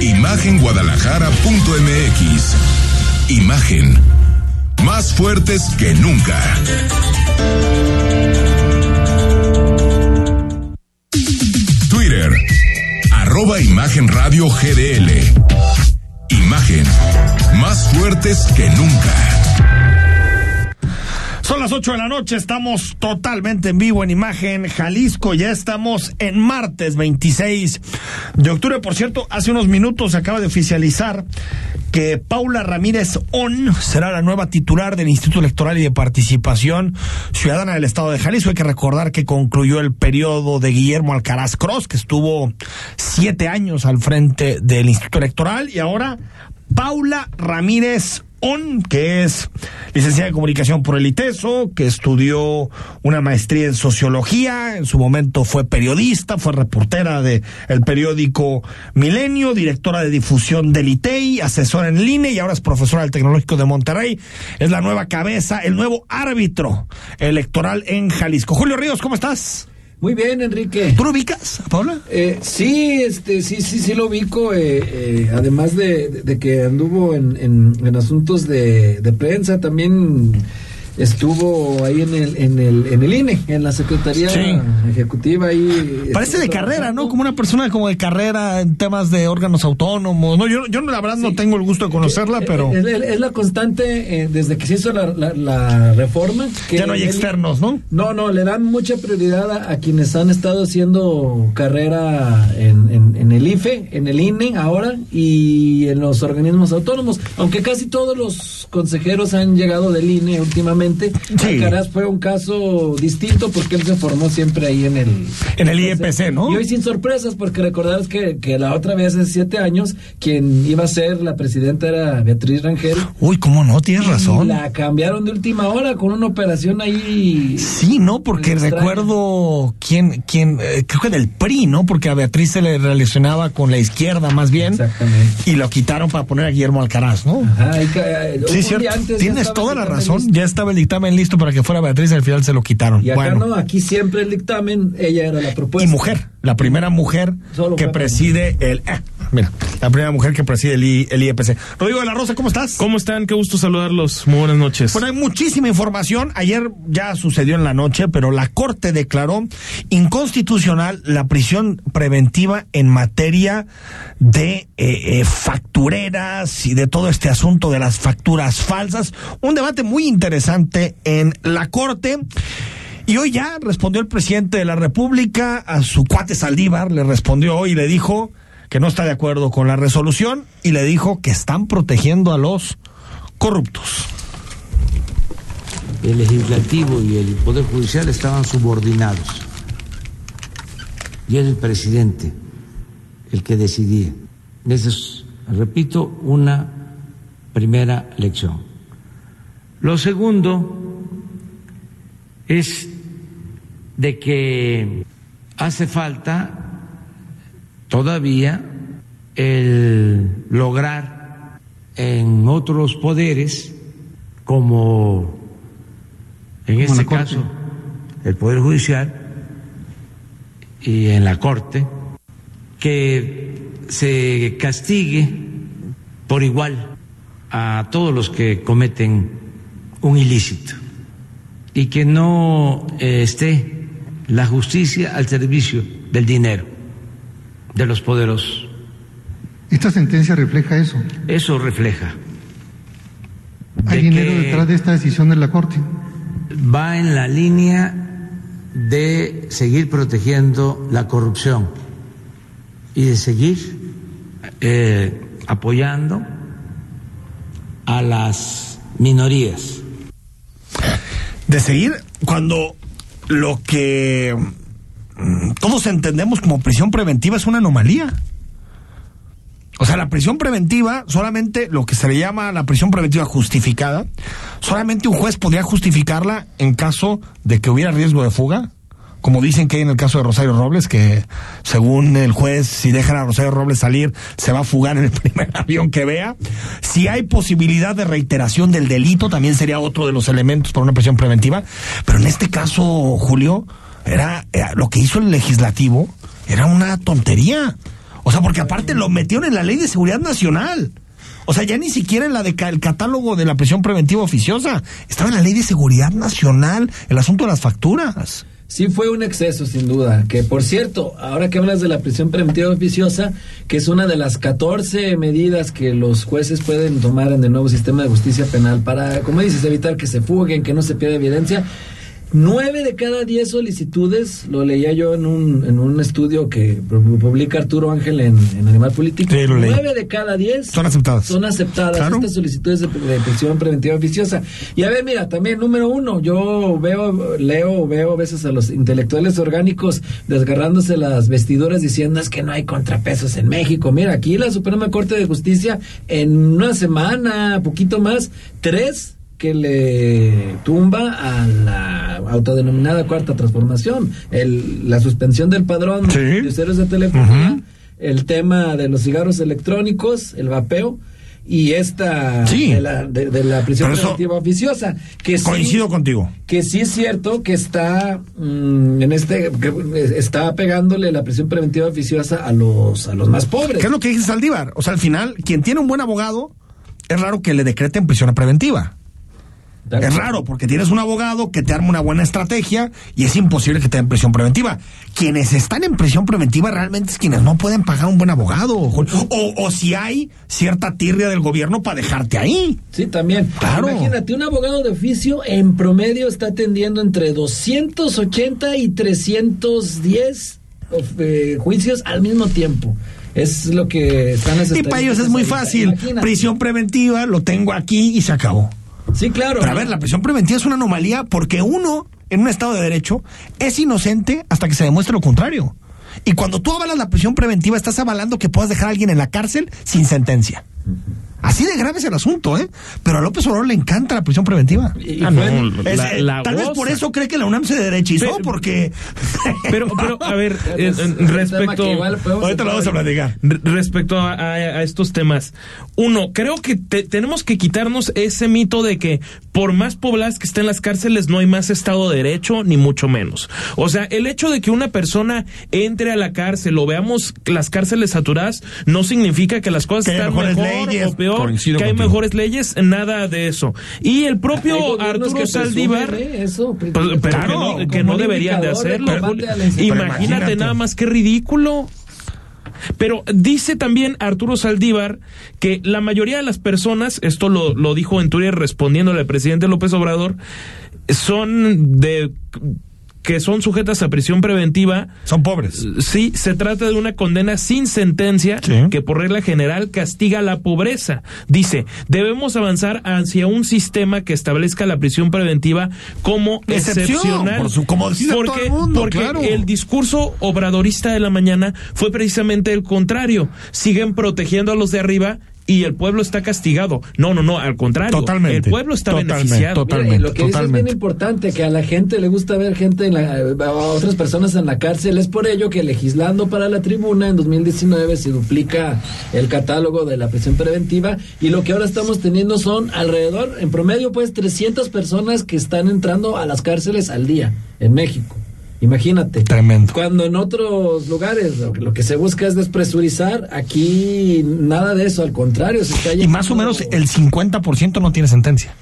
Imagenguadalajara.mx Imagen más fuertes que nunca. Twitter arroba Imagen Radio GDL. Imagen más fuertes que nunca. Son las 8 de la noche, estamos totalmente en vivo en Imagen Jalisco, ya estamos en martes 26 de octubre. Por cierto, hace unos minutos acaba de oficializar que Paula Ramírez On será la nueva titular del Instituto Electoral y de Participación Ciudadana del Estado de Jalisco. Hay que recordar que concluyó el periodo de Guillermo Alcaraz Cross, que estuvo siete años al frente del Instituto Electoral, y ahora Paula Ramírez On, que es licenciada en comunicación por el ITESO, que estudió una maestría en sociología, en su momento fue periodista, fue reportera de el periódico Milenio, directora de difusión del ITEI, asesora en línea y ahora es profesora del Tecnológico de Monterrey. Es la nueva cabeza, el nuevo árbitro electoral en Jalisco. Julio Ríos, ¿cómo estás? Muy bien, Enrique. ¿Tú lo ubicas, Paula? Eh, sí, este, sí, sí, sí lo ubico. Eh, eh, además de, de, que anduvo en, en, en asuntos de, de, prensa, también estuvo ahí en el, en el, en el INE, en la Secretaría sí. Ejecutiva. Ahí Parece de carrera, ¿no? Como una persona como de carrera en temas de órganos autónomos. No, yo, yo la verdad sí. no tengo el gusto de conocerla, es, pero... Es, es, la constante eh, desde que se hizo la, la, la reforma. Que ya no hay él, externos, ¿no? No, no, le dan mucha prioridad a, a quienes han estado haciendo carrera en, en, en, el IFE, en el INE ahora y en los organismos autónomos. Aunque casi todos los consejeros han llegado del INE últimamente Sí. Alcaraz fue un caso distinto porque él se formó siempre ahí en el... En el IEPC, ¿no? Y hoy sin sorpresas porque recordarás que, que la otra vez hace siete años quien iba a ser la presidenta era Beatriz Rangel. Uy, ¿cómo no? Tienes razón. la cambiaron de última hora con una operación ahí... Sí, ¿no? Porque recuerdo quién, quién, eh, creo que del PRI, ¿no? Porque a Beatriz se le relacionaba con la izquierda más bien. Exactamente. Y lo quitaron para poner a Guillermo Alcaraz, ¿no? Ajá, y, eh, sí, cierto. Tienes toda la razón. Ya estaba el dictamen listo para que fuera Beatriz, al final se lo quitaron. Y acá bueno. no, aquí siempre el dictamen, ella era la propuesta. Y mujer, la primera mujer Solo que preside el... Eh, mira, la primera mujer que preside el, I, el IEPC. Rodrigo de la Rosa, ¿cómo estás? ¿Cómo están? Qué gusto saludarlos. Muy buenas noches. Bueno, hay muchísima información. Ayer ya sucedió en la noche, pero la Corte declaró inconstitucional la prisión preventiva en materia de eh, eh, factureras y de todo este asunto de las facturas falsas. Un debate muy interesante en la Corte. Y hoy ya respondió el presidente de la República a su cuate Saldívar, le respondió hoy y le dijo que no está de acuerdo con la resolución y le dijo que están protegiendo a los corruptos. El legislativo y el poder judicial estaban subordinados. Y es el presidente el que decidía. Esa es, repito, una primera lección. Lo segundo es de que hace falta todavía el lograr en otros poderes, como en este caso el Poder Judicial y en la Corte, que se castigue por igual a todos los que cometen un ilícito y que no eh, esté la justicia al servicio del dinero de los poderosos. ¿Esta sentencia refleja eso? Eso refleja. ¿Hay de dinero detrás de esta decisión de la Corte? Va en la línea de seguir protegiendo la corrupción y de seguir eh, apoyando a las minorías. De seguir cuando lo que todos entendemos como prisión preventiva es una anomalía. O sea, la prisión preventiva, solamente lo que se le llama la prisión preventiva justificada, solamente un juez podría justificarla en caso de que hubiera riesgo de fuga, como dicen que hay en el caso de Rosario Robles, que según el juez, si dejan a Rosario Robles salir, se va a fugar en el primer avión que vea. Si hay posibilidad de reiteración del delito, también sería otro de los elementos para una prisión preventiva. Pero en este caso, Julio, era, era lo que hizo el legislativo, era una tontería. O sea, porque aparte lo metieron en la ley de seguridad nacional. O sea, ya ni siquiera en la de el catálogo de la prisión preventiva oficiosa. Estaba en la ley de seguridad nacional, el asunto de las facturas. Sí fue un exceso, sin duda. Que, por cierto, ahora que hablas de la prisión preventiva oficiosa, que es una de las 14 medidas que los jueces pueden tomar en el nuevo sistema de justicia penal para, como dices, evitar que se fuguen, que no se pierda evidencia. Nueve de cada diez solicitudes, lo leía yo en un, en un estudio que publica Arturo Ángel en, Animal Político. Nueve de cada diez son aceptadas. Son aceptadas estas solicitudes de, prisión preventiva oficiosa. Y a ver, mira, también número uno, yo veo, leo, veo a veces a los intelectuales orgánicos desgarrándose las vestiduras diciendo es que no hay contrapesos en México. Mira, aquí la Suprema Corte de Justicia en una semana, poquito más, tres que le tumba a la autodenominada cuarta transformación, el, la suspensión del padrón de usuarios de telefonía, el tema de los cigarros electrónicos, el vapeo y esta de, la, de, la prisión preventiva oficiosa que coincido contigo. que sí es cierto que está mm, en este que está pegándole la prisión preventiva oficiosa a los a los más pobres. Qué es lo que dice Saldívar o sea al final quien tiene un buen abogado es raro que le decreten prisión preventiva es raro porque tienes un abogado que te arma una buena estrategia y es imposible que te den prisión preventiva. Quienes están en prisión preventiva realmente es quienes no pueden pagar un buen abogado. O, o si hay cierta tirria del gobierno para dejarte ahí. Sí, también. Claro. Imagínate, un abogado de oficio en promedio está atendiendo entre 280 y 310 eh, juicios al mismo tiempo. Es lo que están Y para ellos es muy fácil. Prisión preventiva, lo tengo aquí y se acabó. Sí, claro. Pero a ver, la prisión preventiva es una anomalía porque uno, en un Estado de Derecho, es inocente hasta que se demuestre lo contrario. Y cuando tú avalas la prisión preventiva, estás avalando que puedas dejar a alguien en la cárcel sin sentencia. Así de grave es el asunto, ¿eh? Pero a López Obrador le encanta la prisión preventiva. Ah, eh, tal vez por eso cree que la UNAM se derechizó, porque. Pero, pero, a ver, eh, respecto. Ahorita lo vamos a platicar. Respecto a, estos temas. Uno, creo que tenemos que quitarnos ese mito de que por más pobladas que estén las cárceles no hay más Estado de Derecho, ni mucho menos. O sea, el hecho de que una persona entre a la cárcel o veamos las cárceles saturadas no significa que las cosas están mejor o peor que hay mejores leyes, nada de eso. Y el propio Arturo Saldívar, eso, pues, pero que no, deberían de hacerlo. imagínate nada más qué ridículo. Pero dice también Arturo Saldívar que la mayoría de las personas, esto lo, lo dijo en Twitter respondiéndole al presidente López Obrador, son de que son sujetas a prisión preventiva. Son pobres. Sí, se trata de una condena sin sentencia que por regla general castiga la pobreza. Dice, debemos avanzar hacia un sistema que establezca la prisión preventiva como excepcional. Por como porque, el, mundo, porque el discurso obradorista de la mañana fue precisamente el contrario. Siguen protegiendo a los de arriba y el pueblo está castigado. No, no, no, al contrario. Totalmente. El pueblo está beneficiado. Totalmente. lo que es bien importante, que a la gente le gusta ver gente, en la, a otras personas en la cárcel. Es por ello que legislando para la tribuna en 2019 se duplica el catálogo de la prisión preventiva y lo que ahora estamos teniendo son alrededor, en promedio, pues 300 personas que están entrando a las cárceles al día en México. Imagínate. Tremendo. Cuando en otros lugares lo, que se busca es despresurizar, aquí nada de eso, al contrario, se está Y más o menos el 50% no tiene sentencia.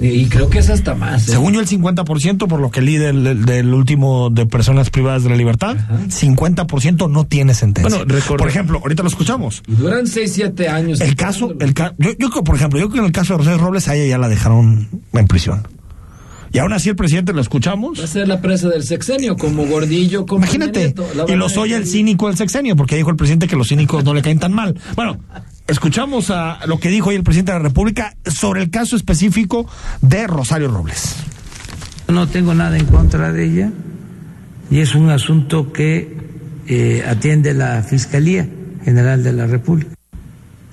Y creo que es hasta más. ¿eh? Según yo, el 50%, por lo que leí del, último de personas privadas de la libertad, 50% no tiene sentencia. Bueno, por ejemplo, ahorita lo escuchamos. Y duran 6, 7 años. El caso, el yo, yo, por ejemplo, yo creo que en el caso de José Robles, a ella ya la dejaron en prisión. Y aún así el presidente lo escuchamos. Va a ser la presa del sexenio, como Gordillo, como Imagínate, y lo soy el cínico del sexenio, porque dijo el presidente que los cínicos no le caen tan mal. Bueno, escuchamos a lo que dijo hoy el presidente de la República sobre el caso específico de Rosario Robles. No tengo nada en contra de ella y es un asunto que eh, atiende la Fiscalía General de la República.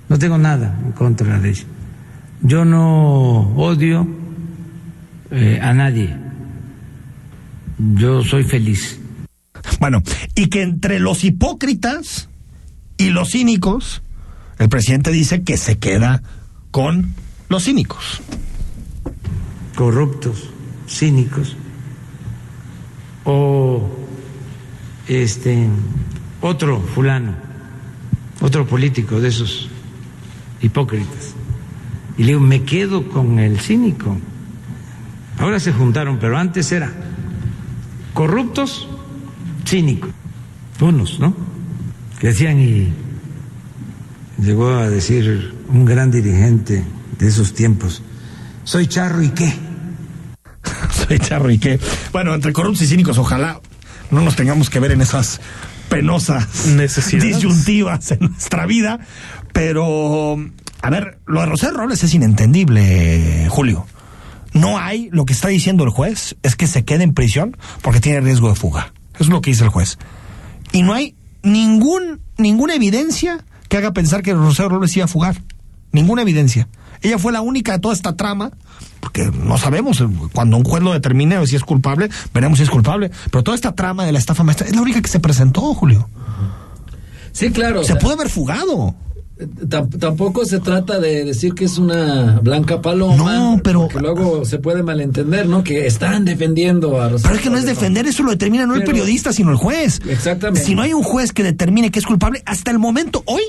No tengo nada en contra de ella. Yo no odio eh, a nadie. Yo soy feliz. Bueno, y que entre los hipócritas y los cínicos, el presidente dice que se queda con los cínicos. Corruptos, cínicos. O este otro fulano, otro político de esos hipócritas. Y le digo, me quedo con el cínico. Ahora se juntaron, pero antes era corruptos, cínicos. Unos, ¿no? Que decían y llegó a decir un gran dirigente de esos tiempos, soy charro y qué. Soy charro y qué. Bueno, entre corruptos y cínicos, ojalá no nos tengamos que ver en esas penosas Necesidades. disyuntivas en nuestra vida. Pero, a ver, lo de Rosel Robles es inentendible, Julio. No hay, lo que está diciendo el juez es que se quede en prisión porque tiene riesgo de fuga. Eso es lo que dice el juez. Y no hay ningún, ninguna evidencia que haga pensar que Rosel Robles iba a fugar. Ninguna evidencia. Ella fue la única de toda esta trama, porque no sabemos, cuando un juez lo determine si es culpable, veremos si es culpable. Pero toda esta trama de la estafa maestra es la única que se presentó, Julio. Sí, claro. Se o sea, pudo haber fugado. Tam- tampoco se trata de decir que es una blanca paloma. No, pero- Que luego se puede malentender, ¿no? Que están defendiendo a Rosario Pero es que no es defender, eso lo determina no el periodista, sino el juez. Exactamente. Si no hay un juez que determine que es culpable, hasta el momento, hoy,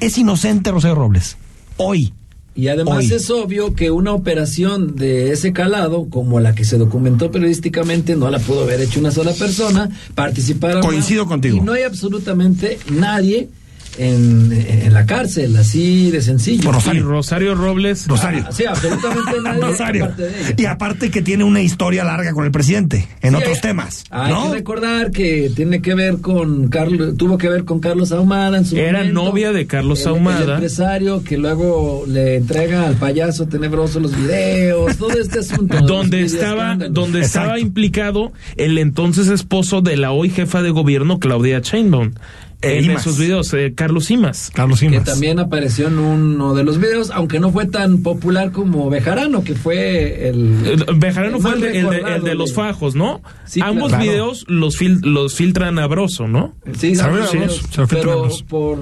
es inocente Rosario Robles. Hoy. Y además Hoy. es obvio que una operación de ese calado, como la que se documentó periodísticamente, no la pudo haber hecho una sola persona, participaron. Coincido contigo. Y no hay absolutamente nadie en, en la cárcel, así de sencillo. Por Y Rosario. Rosario Robles. Rosario. Ah, sí, absolutamente nadie. Rosario. aparte de ella. Y aparte que tiene una historia larga con el presidente, en Sí, otros temas. Hay ¿no? que recordar que tiene que ver con Carlos, tuvo que ver con Carlos Ahumada en su Era momento. novia de Carlos El- Ahumada. El empresario que luego le entrega al payaso tenebroso los videos, todo este asunto. donde estaba donde Exacto. estaba implicado el entonces esposo de la hoy jefa de gobierno Claudia Sheinbaum Eh, en Imas. esos videos eh, Carlos Simas Carlos que Simas. también apareció en uno de los videos, aunque no fue tan popular como Bejarano, que fue el... Eh, Bejarano el fue el de, el de- recordado el de los fajos, ¿no? Sí, Ambos claro. videos los fil- los filtran a Broso, ¿no? Sí, se filtró pero por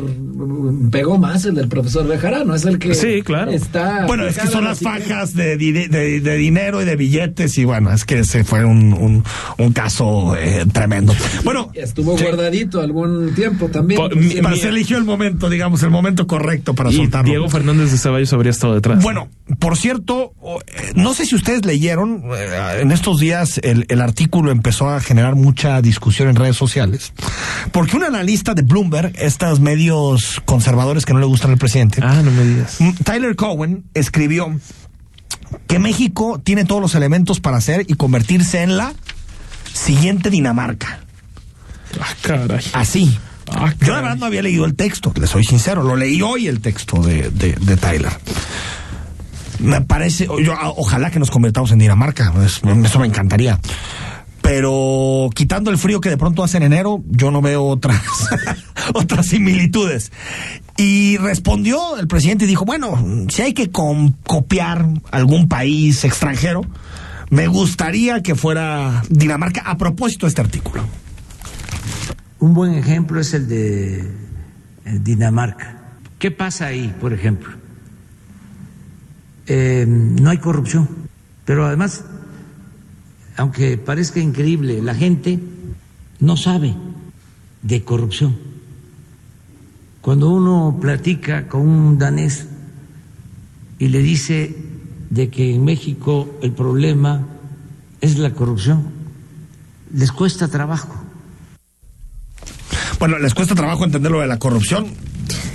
pegó más el del profesor Bejarano, es el que Sí, claro. está Bueno, es que son las fajas de, de- de dinero y de billetes y bueno, es que ese fue un, un, un caso eh, tremendo. Bueno, Estuvo sí, guardadito algún tiempo también. Mi- cierto. para se eligió el momento, digamos, el momento correcto para Y soltarlo. Diego Fernández de Ceballos habría estado detrás. Bueno, por cierto, eh, no sé si ustedes leyeron, eh, en estos días el, el artículo empezó a generar mucha discusión en redes sociales, porque un analista de Bloomberg, estos medios conservadores que no le gustan al presidente, Ah, no me digas. Mm, Tyler Cowen escribió que México tiene todos los elementos para ser y convertirse en la siguiente Dinamarca. Ah, caray. Así. Ah, Yo caray. verdad no había leído el texto, le soy sincero, lo leí hoy el texto de, de, de Tyler. Me parece, yo, a- ojalá que nos convirtamos en Dinamarca, es- eso me encantaría. Pero quitando el frío que de pronto hace en enero, yo no veo otras, otras similitudes. Y respondió el presidente y dijo, bueno, si hay que copiar algún país extranjero, me gustaría que fuera Dinamarca a propósito de este artículo. Un buen ejemplo es el de eh, Dinamarca. ¿Qué pasa ahí, por ejemplo? Eh, no hay corrupción, pero además, aunque parezca increíble, la gente no sabe de corrupción. Cuando uno platica con un danés y le dice de que en México el problema es la corrupción, les cuesta trabajo. Bueno, les cuesta trabajo entender lo de la corrupción.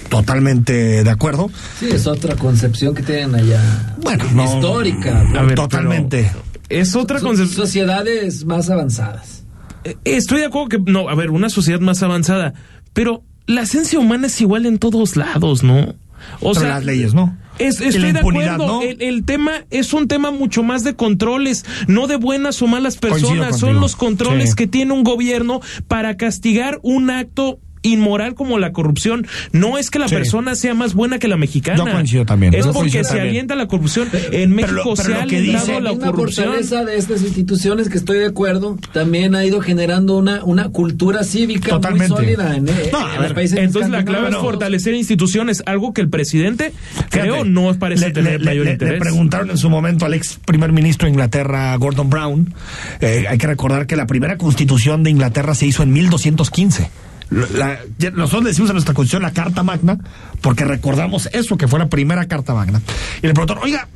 Totalmente de acuerdo. Sí, es otra concepción que tienen allá. Bueno, no- histórica. A ver, Totalmente. Es otra concepción. sociedades más avanzadas. Eh, Estoy de acuerdo que, no, a ver, una sociedad más avanzada, pero la esencia humana es igual en todos lados, ¿no? O Pero las leyes, ¿no? Es, estoy de acuerdo. ¿no? El, el tema es un tema mucho más de controles, no de buenas o malas personas. Son los controles Sí. que tiene un gobierno para castigar un acto inmoral como la corrupción. No es que la Sí. persona sea más buena que la mexicana. Yo coincido también. Es porque se también. alienta la corrupción. En México lo- pero se ha que alentado dice- la corrupción. fortaleza de estas instituciones que estoy de acuerdo también ha ido generando una, una cultura cívica Totalmente. muy sólida en, eh, No, en ver, países Entonces la clave es fortalecer instituciones, algo que el presidente creo no parece le- tener le- mayor le- interés. Le preguntaron en su momento al ex primer ministro de Inglaterra, Gordon Brown. eh, hay que recordar que la primera constitución de Inglaterra se hizo en 1215. La- nosotros le decimos a nuestra constitución la Carta Magna porque recordamos eso, que fue la primera Carta Magna. Y le preguntaron, oiga,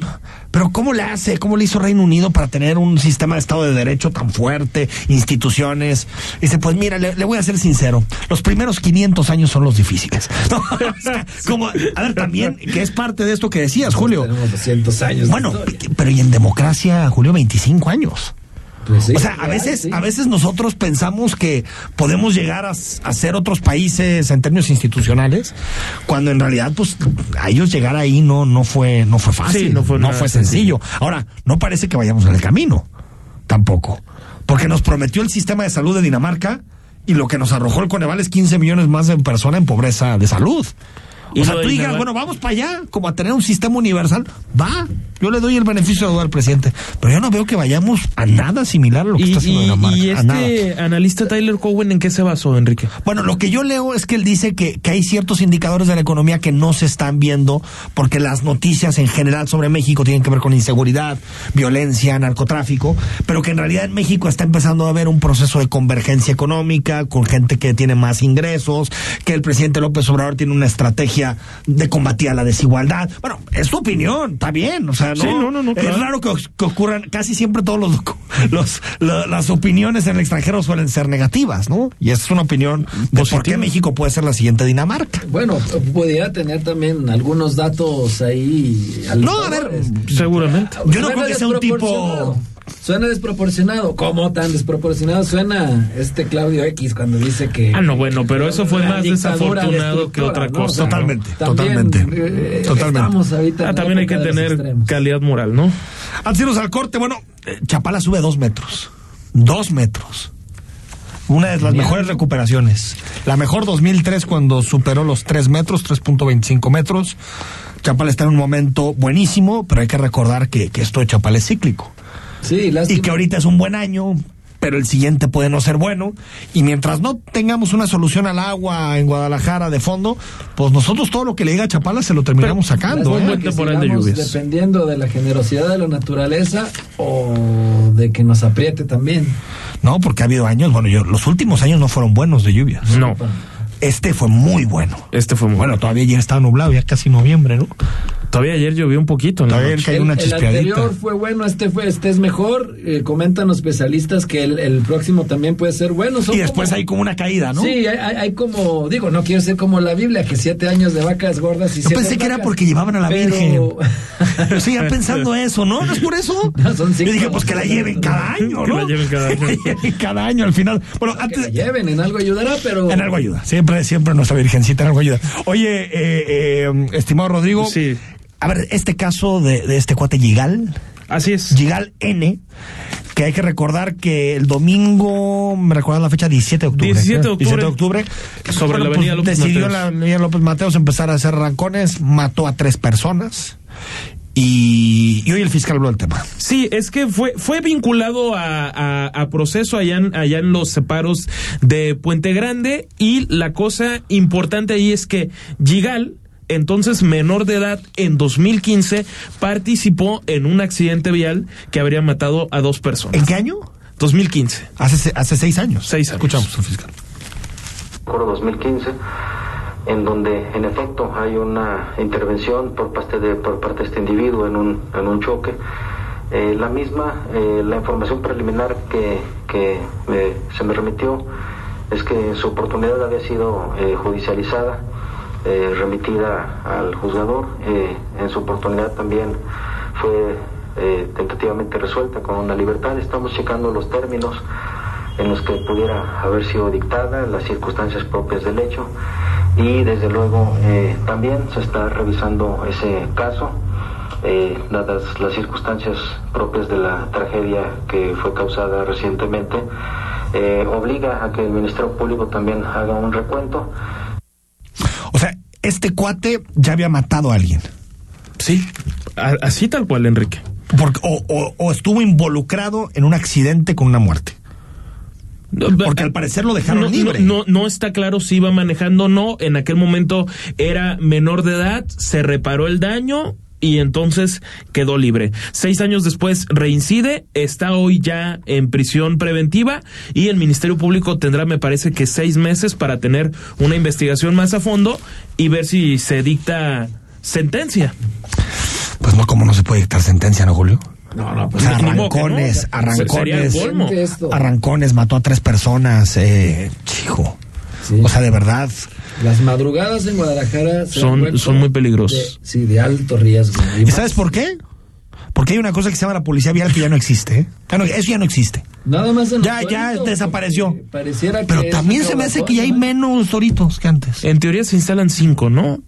pero ¿cómo le hace, cómo le hizo Reino Unido para tener un sistema de Estado de Derecho tan fuerte, instituciones? dice, pues mira, le, le voy a ser sincero, los primeros 500 años son los difíciles. No, o sea, como, a ver, también, que es parte de esto que decías, Julio. Tenemos 200 años. Bueno, pero y en democracia, Julio, 25 años. Pues sí, o sea, a veces, sí. a veces nosotros pensamos que podemos llegar a, a ser otros países en términos institucionales, cuando en realidad, pues, a ellos llegar ahí no, no fue, no fue fácil, Sí, no fue nada sencillo. Ahora, no parece que vayamos en el camino, tampoco, porque nos prometió el sistema de salud de Dinamarca y lo que nos arrojó el Coneval es 15 millones más de personas en pobreza de salud. Y O sea, tú digas, bueno, vamos para allá, como a tener un sistema universal, va. Yo le doy el beneficio de duda al presidente, pero yo no veo que vayamos a nada similar a lo que Y, está haciendo y- Dinamarca. y este analista Tyler Cowen, ¿en qué se basó, Enrique? Bueno, lo que yo leo es que él dice que, que hay ciertos indicadores de la economía que no se están viendo porque las noticias en general sobre México tienen que ver con inseguridad, violencia, narcotráfico, pero que en realidad en México está empezando a haber un proceso de convergencia económica con gente que tiene más ingresos, que el presidente López Obrador tiene una estrategia de combatir a la desigualdad. Bueno, es su opinión, está bien, o sea, no, Sí, no, no, no, es claro. raro que, que ocurran, casi siempre todos los, los la- las opiniones en el extranjero suelen ser negativas, ¿no? Y esa es una opinión de por qué. México puede ser la siguiente Dinamarca. Bueno, pudiera tener también algunos datos ahí. No, a ver, Seguramente. Yo no creo que sea un tipo-. Suena desproporcionado. ¿Cómo tan desproporcionado suena este Claudio X cuando dice que. Ah, no, bueno, pero eso fue más desafortunado que otra cosa. Totalmente, también, totalmente, eh, totalmente. Ahorita en Ah, también hay que tener calidad moral, ¿no? Antes de irnos al corte, bueno, eh, Chapala sube dos metros. Dos metros. Una de las mejores recuperaciones. La mejor 2003 cuando superó los 3 metros, 3.25 metros. Chapala está en un momento buenísimo, pero hay que recordar que, que esto de Chapala es cíclico. Sí, y que ahorita es un buen año, pero el siguiente puede no ser bueno. Y mientras no tengamos una solución al agua en Guadalajara de fondo, pues nosotros todo lo que le diga a Chapala se lo terminamos sacando. un ¿eh? buen que temporal de sigamos lluvias. Dependiendo de la generosidad de la naturaleza o de que nos apriete también. No, porque ha habido años, bueno, yo, los últimos años no fueron buenos de lluvias. No. Este fue muy bueno. Este fue muy Bueno, todavía ayer estaba nublado, ya casi noviembre, ¿no? Todavía ayer llovió un poquito. Todavía noche. cayó El, una el chispeadita. anterior fue bueno, este fue, este es mejor. Eh, comentan los especialistas que el, el próximo también puede ser bueno. Son Y después como- hay como una caída, ¿no? Sí, hay, hay- hay como, digo, no quiero ser como la Biblia, que siete años de vacas gordas y Yo siete pensé que era porque llevaban a la pero- Virgen. Pero sigan pensando eso, ¿no? ¿No es por eso? No, son Yo cinco. dije, pues que la lleven cada año, Que ¿no? la lleven cada año. Que cada año al final. Bueno, que la antes. lleven, en algo ayudará, pero... En algo ayuda. Siempre, siempre nuestra virgencita en algo ayuda. Oye, eh, eh, estimado Rodrigo. Sí. A ver, este caso de, de este cuate Gigal, Así es. Gigal N, que hay que recordar que el domingo, me recuerdan la fecha, 17 de octubre. 17 de octubre. 17 de octubre. Sobre la avenida López Decidió Mateos. la avenida López Mateos empezar a hacer rancones, mató a tres personas. Y, y hoy el fiscal habló del tema. Sí, es que fue, fue vinculado a, a- a proceso allá en, allá en los separos de Puente Grande y la cosa importante ahí es que Gigal, entonces menor de edad, en 2015 participó en un accidente vial que habría matado a dos personas. ¿En qué año? 2015. Hace, hace seis años. Seis años. Escuchamos al fiscal. Coro 2015, en donde en efecto hay una intervención por parte de, por parte de este individuo en un, en un choque. Eh, la misma, eh, la información preliminar que, que me- se me remitió es que su oportunidad había sido eh, judicializada, eh, remitida al juzgador. Eh, en su oportunidad también fue eh, tentativamente resuelta con una libertad. Estamos checando los términos en los que pudiera haber sido dictada, las circunstancias propias del hecho y desde luego también se está revisando ese caso, eh, dadas las circunstancias propias de la tragedia que fue causada recientemente obliga a que el Ministerio Público también haga un recuento. Este cuate ya había matado a alguien. Sí, así tal cual, Enrique. Porque, o, o- o estuvo involucrado en un accidente con una muerte. Porque al parecer lo dejaron no, libre. No, no, no está claro si iba manejando o no. En aquel momento era menor de edad, se reparó el daño y entonces quedó libre. Seis años después reincide, está hoy ya en prisión preventiva y el Ministerio Público tendrá, me parece que seis meses para tener una investigación más a fondo y ver si se dicta sentencia. Pues no, como no se puede dictar sentencia, ¿no, Julio? No, no, O pues sea, no. arrancones, arrancones, arrancones, mató a tres personas, eh, hijo. Sí. O sea, de verdad. Las madrugadas en Guadalajara Son- son muy peligrosas. de- sí, de alto riesgo. Y ¿Y más- sabes por qué? Porque hay una cosa que se llama la policía vial que ya no existe. ¿eh? No- eso ya no existe. Nada más en Ya, los ya desapareció. Pareciera que Pero también se me hace que ya hay menos toritos que antes. En teoría se instalan cinco, ¿no?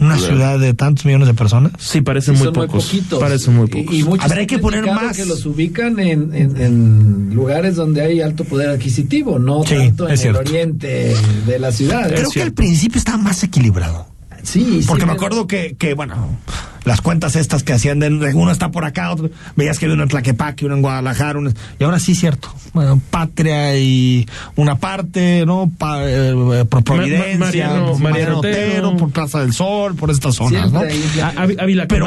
Una ciudad de tantos millones de personas. Sí, parecen Sí, muy son muy pocos. poquitos. parecen muy Y- pocos. Y, muchos A ver, hay han que poner más. que los ubican en, en- en lugares donde hay alto poder adquisitivo, no Sí, tanto en es cierto. el oriente de la ciudad. Creo que al principio estaba más equilibrado. Sí, sí, Porque me acuerdo que, que, bueno, las cuentas estas que hacían de uno está por acá, otro, veías que había uno en Tlaquepaque, uno en Guadalajara, uno- y ahora sí es cierto. Bueno, Patria y una parte, ¿no? Pa- eh, por Providencia, Ma- Mariano- por Mariano Otero. por Plaza del Sol, por estas zonas, Siempre ¿no? Ávila- Pero,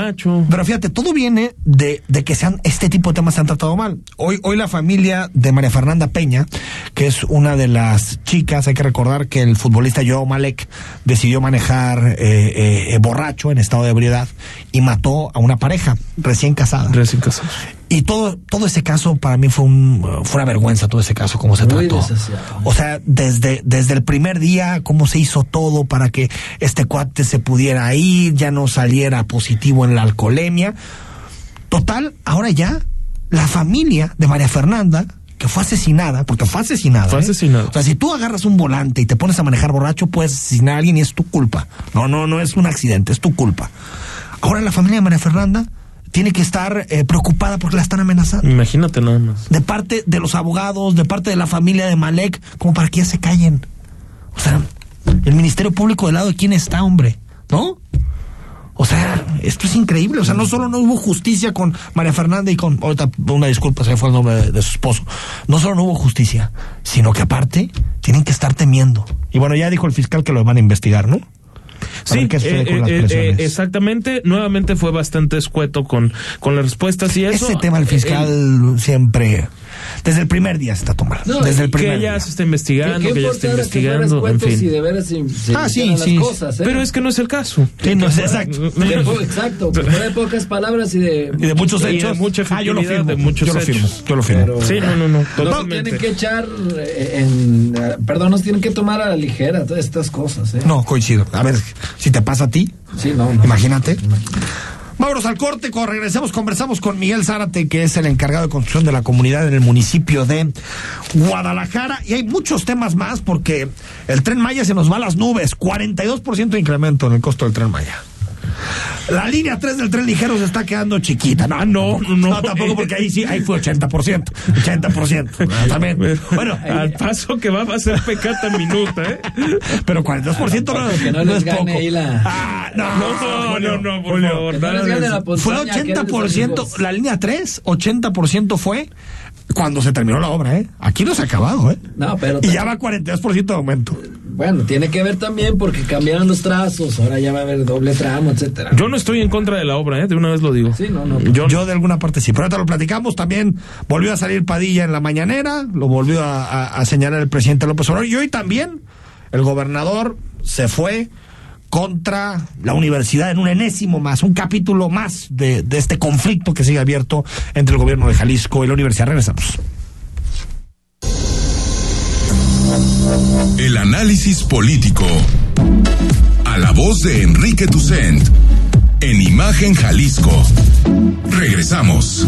pero fíjate, todo viene de, de que sean este tipo de temas se han tratado mal. Hoy, hoy la familia de María Fernanda Peña, que es una de las chicas, hay que recordar que el futbolista Joe Malek decidió manejar eh, eh, eh, borracho en estado de ebriedad y mató a una pareja recién casada. Recién casados. Y todo, todo ese caso para mí fue un, fue una vergüenza todo ese caso, cómo se Muy trató. desasiado. O sea, desde, desde el primer día, cómo se hizo todo para que este cuate se pudiera ir, ya no saliera positivo en la alcoholemia. Total, ahora ya, la familia de María Fernanda, que fue asesinada, porque fue asesinada. Fue ¿eh? asesinada. O sea, si tú agarras un volante y te pones a manejar borracho, puedes asesinar a alguien y es tu culpa. No, no, no es un accidente, es tu culpa. Ahora la familia de María Fernanda tiene que estar eh, preocupada porque la están amenazando Imagínate nada más. de parte de los abogados, de parte de la familia de Malek, como para que ya se callen. O sea, el Ministerio Público del lado de quién está, hombre, ¿no? O sea, esto es increíble. O sea, no solo no hubo justicia con María Fernanda y con. Ahorita, una disculpa, se fue el nombre de, de su esposo. No solo no hubo justicia, sino que aparte tienen que estar temiendo. Y bueno, ya dijo el fiscal que lo van a investigar, ¿no? Sí, qué sucede eh, con las eh, presiones. eh, exactamente. Nuevamente fue bastante escueto con, con las respuestas y eso. Ese tema Eh, fiscal siempre. Desde el primer día se está tomando. No, desde el y que primer ya día. se está investigando, ¿Qué- qué que ya está que investigando, en cuento Si fin. de veras se, se Ah, sí, sí. las cosas, ¿eh? Pero es que no es el caso. Sí, no, es exacto. De po- exacto, de pocas palabras y de... Y de muchos Y de hechos. mucha ah, yo lo firmo. de muchos yo lo hechos. firmo. Yo lo firmo. Pero- Sí, no, no, no. No Totalmente. tienen que echar eh, en... eh, Perdón, nos tienen que tomar a la ligera todas estas cosas, ¿eh? No, coincido. A ver, si te pasa a ti, Sí, no, no. imagínate. Vámonos al corte, cuando regresemos conversamos con Miguel Zárate, que es el encargado de construcción de la comunidad en el municipio de Guadalajara. Y hay muchos temas más porque el tren Maya se nos va a las nubes. 42% de incremento en el costo del tren Maya. La línea 3 del tren ligero se está quedando chiquita. No, no, no, no tampoco porque ahí sí, ahí fue 80%. 80%. Ah, También. Bueno, Al paso que va, va a ser pecata minuta, ¿eh? pero 42% no, Que no no les es gane poco. ahí la- Ah, no, No, Julio, no, no, por Julio. favor. No Fue ponzoña aquel de sus 80%, amigos. la línea 3, 80% fue cuando se terminó la obra, ¿eh? Aquí no se ha acabado, ¿eh? No, pero... Y ya va 42% de aumento. Bueno, tiene que ver también porque cambiaron los trazos, ahora ya va a haber doble tramo, etcétera. Yo no estoy en contra de la obra, ¿eh? De una vez lo digo. Sí, no, no. Yo, Yo de alguna parte sí, pero ahorita lo platicamos. También volvió a salir Padilla en la mañanera, lo volvió a, a- a señalar el presidente López Obrador. Y hoy también el gobernador se fue contra la universidad en un enésimo más, un capítulo más de, este conflicto que sigue abierto entre el gobierno de Jalisco y la universidad. Regresamos. El análisis político. A la voz de Enrique Tucent. En Imagen Jalisco. Regresamos.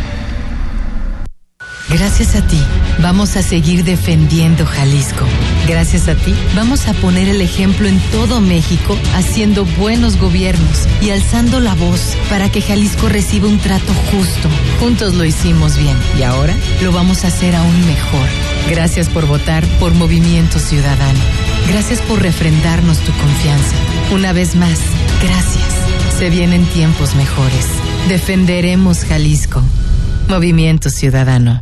Gracias a ti, vamos a seguir defendiendo Jalisco. Gracias a ti, vamos a poner el ejemplo en todo México, haciendo buenos gobiernos y alzando la voz para que Jalisco reciba un trato justo. Juntos lo hicimos bien y ahora lo vamos a hacer aún mejor. Gracias por votar por Movimiento Ciudadano. Gracias por refrendarnos tu confianza. Una vez más, gracias. Se vienen tiempos mejores. Defenderemos Jalisco. Movimiento Ciudadano.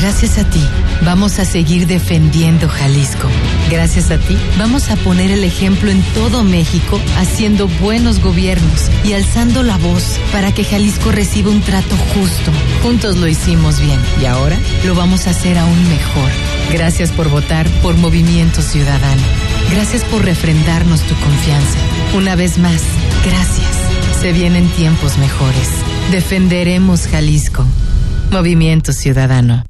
Gracias a ti, vamos a seguir defendiendo Jalisco. Gracias a ti, vamos a poner el ejemplo en todo México, haciendo buenos gobiernos y alzando la voz para que Jalisco reciba un trato justo. Juntos lo hicimos bien y ahora lo vamos a hacer aún mejor. Gracias por votar por Movimiento Ciudadano. Gracias por refrendarnos tu confianza. Una vez más, gracias. Se vienen tiempos mejores. Defenderemos Jalisco. Movimiento Ciudadano.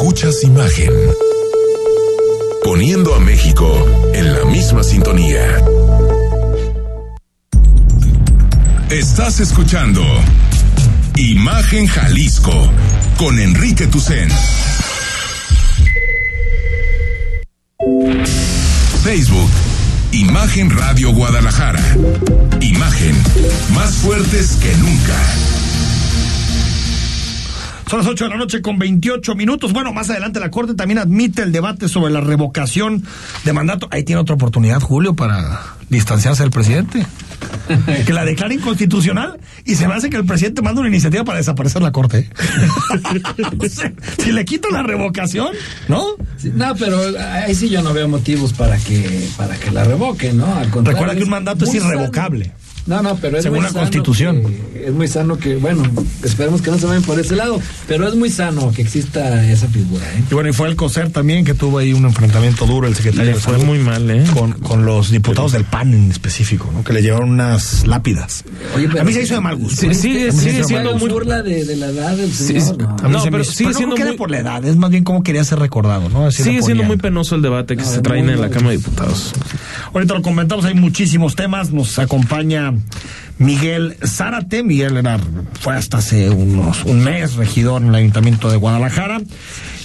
Escuchas imagen. Poniendo a México en la misma sintonía. Estás escuchando Imagen Jalisco con Enrique Tucen. Facebook, Imagen Radio Guadalajara. Imagen, más fuertes que nunca. Son las 8 de la noche con 28 minutos. Bueno, más adelante la Corte también admite el debate sobre la revocación de mandato. Ahí tiene otra oportunidad, Julio, para distanciarse del presidente. Que la declare inconstitucional y se me hace que el presidente manda una iniciativa para desaparecer la Corte. Sé, si le quito la revocación, ¿no? Sí, no, pero ahí sí yo no veo motivos para que para que la revoquen, ¿no? Al Recuerda que un mandato es sano. No, no, pero es Según muy la sano Constitución. que- es muy sano que, bueno, esperemos que no se vayan por ese lado, pero es muy sano que exista esa figura, ¿eh? Y bueno, y fue el COSER también que tuvo ahí un enfrentamiento duro el secretario Le de fue muy mal, ¿eh? con, con los diputados del PAN en específico, ¿no? Que le llevaron unas lápidas. Oye, pero- a mí se hizo de mal gusto. Sí, ¿eh? sigue- sigue siendo muy- burla de, de la edad del Sí, señor. sí. ¿no? No, se me pero sigue no siendo queda muy- por la edad, es más bien cómo quería ser recordado, ¿no? Así Sigue siendo muy penoso el debate que No, se traen en la. Cámara de Diputados. Ahorita lo comentamos, hay muchísimos temas. Nos acompaña Miguel Zárate. Miguel era, fue hasta hace unos, un mes regidor en el Ayuntamiento de Guadalajara.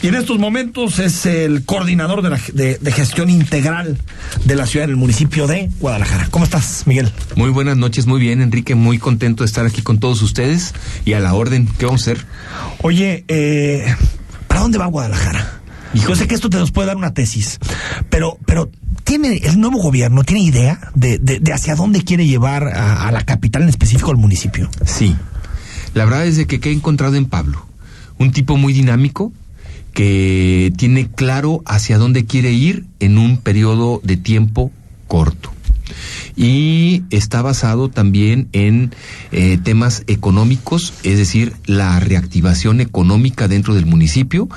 Y en estos momentos es el coordinador de, la, de, de gestión integral de la ciudad en el municipio de Guadalajara. ¿Cómo estás, Miguel? Muy buenas noches, muy bien, Enrique, muy contento de estar aquí con todos ustedes y a la orden, ¿qué vamos a hacer? Oye, eh, ¿para dónde va Guadalajara? Yo sé que esto te nos puede dar una tesis, pero, pero ¿tiene el nuevo gobierno, tiene idea de, de, hacia dónde quiere llevar a, a la capital, en específico al municipio? Sí. La verdad es de que, que he encontrado en Pablo, un tipo muy dinámico, que tiene claro hacia dónde quiere ir en un periodo de tiempo corto y está basado también en eh, temas económicos, es decir, la reactivación económica dentro del municipio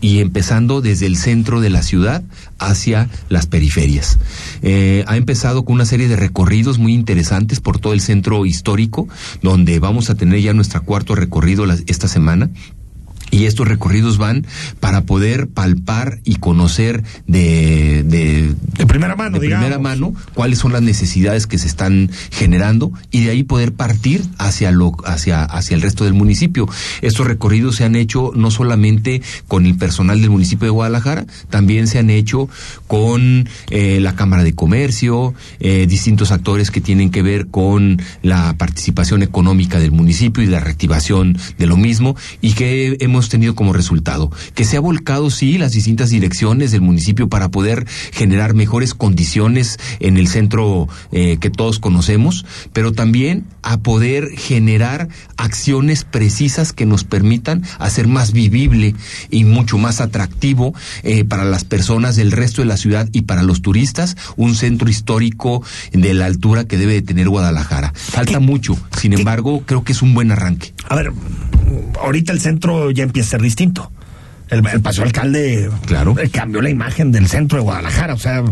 y empezando desde el centro de la ciudad hacia las periferias. Eh, ha empezado con una serie de recorridos muy interesantes por todo el centro histórico, donde vamos a tener ya nuestro cuarto recorrido esta semana y estos recorridos van para poder palpar y conocer de, de, de primera mano, de primera mano cuáles son las necesidades que se están generando y de ahí poder partir hacia lo hacia hacia el resto del municipio. Estos recorridos se han hecho no solamente con el personal del municipio de Guadalajara, también se han hecho con eh, la Cámara de Comercio, eh, distintos actores que tienen que ver con la participación económica del municipio y la reactivación de lo mismo y que hemos tenido como resultado? Que se ha volcado, sí, las distintas direcciones del municipio para poder generar mejores condiciones en el centro eh, que todos conocemos, pero también a poder generar acciones precisas que nos permitan hacer más vivible y mucho más atractivo eh, para las personas del resto de la ciudad y para los turistas un centro histórico de la altura que debe de tener Guadalajara. Falta mucho, sin embargo, creo que es un buen arranque. A ver, ahorita el centro ya empieza a ser distinto. El, el paseo alcalde claro. eh, cambió la imagen del centro de Guadalajara. O sea,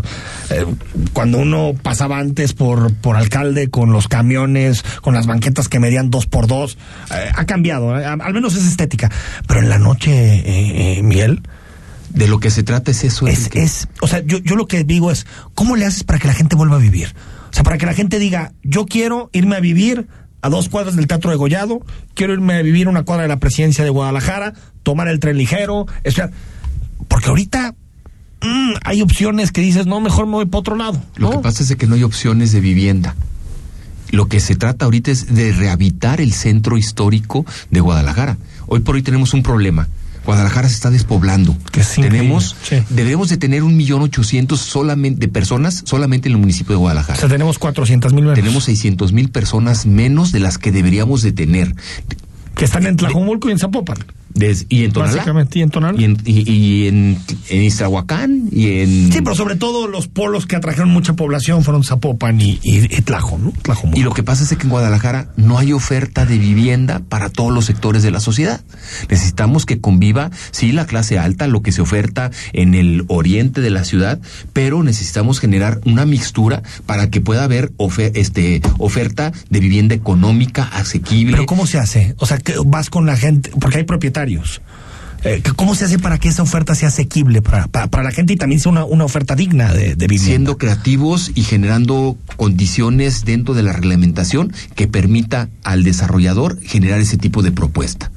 eh, cuando uno pasaba antes por, por alcalde con los camiones, con las banquetas que medían dos por dos, eh, ha cambiado. eh, al menos es estética. Pero en la noche, Miguel. De lo que se trata es eso. Es, es, o sea, yo, yo lo que digo es, ¿cómo le haces para que la gente vuelva a vivir? O sea, para que la gente diga, yo quiero irme a vivir a dos cuadras del Teatro de Gollado, quiero irme a vivir una cuadra de la presidencia de Guadalajara, tomar el tren ligero, sea, porque ahorita mm, hay opciones que dices, no, mejor me voy para otro lado. Lo que pasa es que no hay opciones de vivienda. Lo que se trata ahorita es de rehabilitar el centro histórico de Guadalajara. Hoy por hoy tenemos un problema. Guadalajara se está despoblando. tenemos, sí. debemos de tener un millón ochocientos solamente de personas solamente en el municipio de Guadalajara. O sea, tenemos cuatrocientas mil menos. Tenemos seiscientos mil personas menos de las que deberíamos de tener. Que están en Tlajumulco y en Zapopan. Des, y en Tonalá. Básicamente, y en Tonalá. Y en, y, y en, en Iztahuacán y en... Sí, pero sobre todo los polos que atrajeron mucha población fueron Zapopan y, y, y Tlajo, ¿no? Y lo que pasa es que en Guadalajara no hay oferta de vivienda para todos los sectores de la sociedad. Necesitamos que conviva, sí, la clase alta, lo que se oferta en el oriente de la ciudad, pero necesitamos generar una mixtura para que pueda haber ofer este, oferta de vivienda económica, asequible. Pero ¿cómo se hace? O sea, que vas con la gente, porque hay propietarios. Eh, ¿Cómo se hace para que esa oferta sea asequible para, para, la gente y también sea una, una oferta digna de, de vivienda? Siendo creativos y generando condiciones dentro de la reglamentación que permita al desarrollador generar ese tipo de propuesta.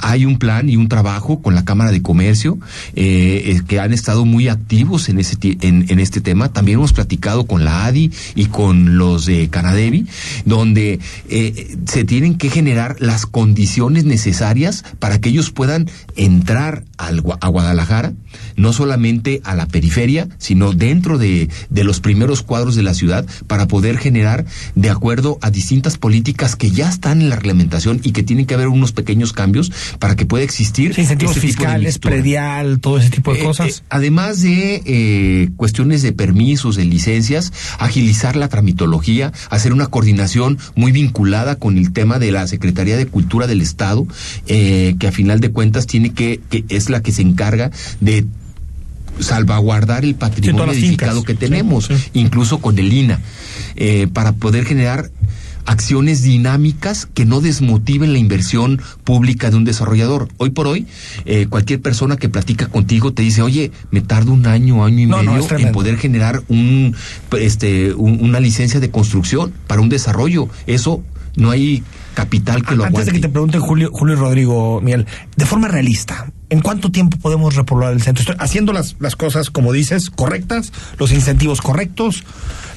Hay un plan y un trabajo con la Cámara de Comercio eh, que han estado muy activos en, ese en, este tema. También hemos platicado con la ADI y con los de Canadevi, donde eh, se tienen que generar las condiciones necesarias para que ellos puedan entrar a Guadalajara, no solamente a la periferia, sino dentro de, de los primeros cuadros de la ciudad, para poder generar de acuerdo a distintas políticas que ya están en la reglamentación y que tienen que haber unos pequeños cambios para que pueda existir sí, incentivos este fiscales, predial, todo ese tipo de eh, cosas. Eh, además de eh, cuestiones de permisos, de licencias, agilizar la tramitología, hacer una coordinación muy vinculada con el tema de la Secretaría de Cultura del Estado, que a final de cuentas tiene que, que es la que se encarga de salvaguardar el patrimonio sí, edificado que tenemos, sí, sí. incluso con el INA, eh, para poder generar acciones dinámicas que no desmotiven la inversión pública de un desarrollador. Hoy por hoy, eh, cualquier persona que platica contigo te dice, oye, me tardo un año, año y no, medio no, en poder generar un, este, un, una licencia de construcción para un desarrollo. Eso no hay capital que lo aguante. Antes de que te pregunte Julio, Julio y Rodrigo, Miel, de forma realista, ¿en cuánto tiempo podemos repoblar el centro? Estoy haciendo las, las cosas, como dices, correctas, los incentivos correctos.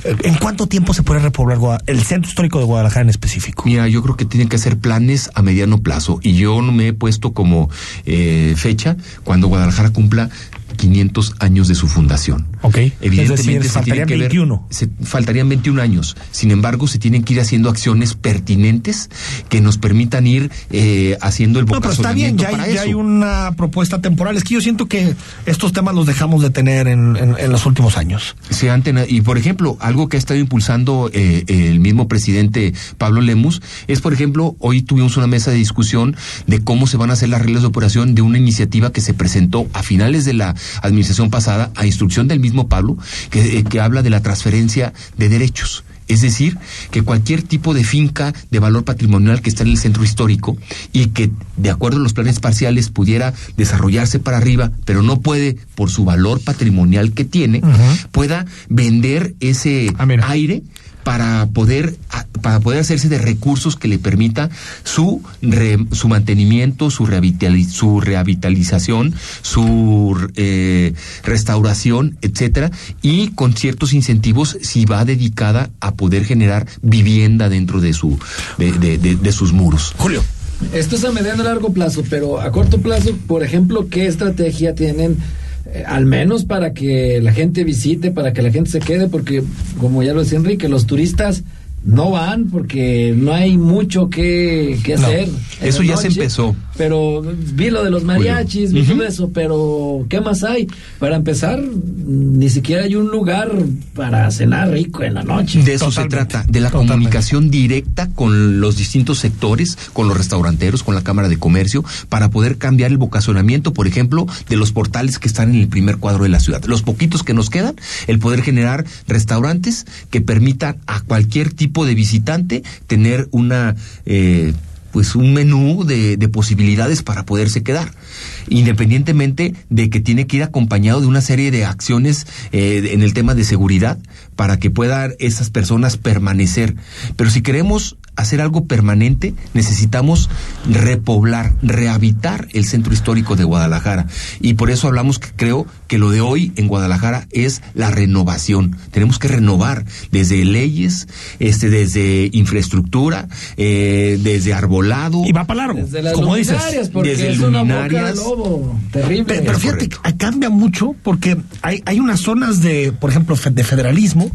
¿En cuánto tiempo se puede repoblar el centro histórico de Guadalajara en específico? Mira, yo creo que tienen que hacer planes a mediano plazo y yo no me he puesto como eh, fecha cuando Guadalajara cumpla 500 años de su fundación. Ok. Evidentemente es decir, se faltarían que ver- 21. se- faltarían 21 años. Sin embargo, se tienen que ir haciendo acciones pertinentes que nos permitan ir eh, haciendo el No, pero está bien, ya hay una propuesta temporal. Es que yo siento que estos temas los dejamos de tener en, en- en los últimos años. se han tenido- y por ejemplo, algo que ha estado impulsando eh, el mismo presidente Pablo Lemus es, por ejemplo, hoy tuvimos una mesa de discusión de cómo se van a hacer las reglas de operación de una iniciativa que se presentó a finales de la administración pasada a instrucción del mismo Pablo, que, eh, que habla de la transferencia de derechos. Es decir, que cualquier tipo de finca de valor patrimonial que está en el centro histórico y que, de acuerdo a los planes parciales, pudiera desarrollarse para arriba, pero no puede por su valor patrimonial que tiene, pueda vender ese aire para poder a- para poder hacerse de recursos que le permita su re- su mantenimiento, su revitali- su rehabilitación, su eh, restauración, etcétera, y con ciertos incentivos si va dedicada a poder generar vivienda dentro de su de, de- de- de sus muros. Julio. Esto es a mediano y largo plazo, pero a corto plazo, por ejemplo, ¿qué estrategia tienen? Eh, al menos para que la gente visite, para que la gente se quede, porque como ya lo decía Enrique, los turistas no van porque no hay mucho que, hacer. eso ya se empezó. Pero vi lo de los mariachis, vi todo eso, pero ¿qué más hay? Para empezar, ni siquiera hay un lugar para cenar rico en la noche. De eso se trata, de la comunicación directa con los distintos sectores, con los restauranteros, con la Cámara de Comercio, para poder cambiar el vocacionamiento, por ejemplo, de los portales que están en el primer cuadro de la ciudad. Los poquitos que nos quedan, el poder generar restaurantes que permitan a cualquier tipo de visitante tener una... eh, pues un menú de, de posibilidades para poderse quedar, independientemente de que tiene que ir acompañado de una serie de acciones eh, en el tema de seguridad para que puedan esas personas permanecer. Pero si queremos hacer algo permanente, necesitamos repoblar, rehabitar el centro histórico de Guadalajara. Y por eso hablamos que creo que lo de hoy en Guadalajara es la renovación. Tenemos que renovar desde leyes, este, desde infraestructura, eh, desde arbolado. Y va para largo, Desde las como dices. porque Desde es una boca de luminarias. Lobo terrible. Pe- Pero, fíjate, que cambia mucho porque hay, hay unas zonas de, por ejemplo, de federalismo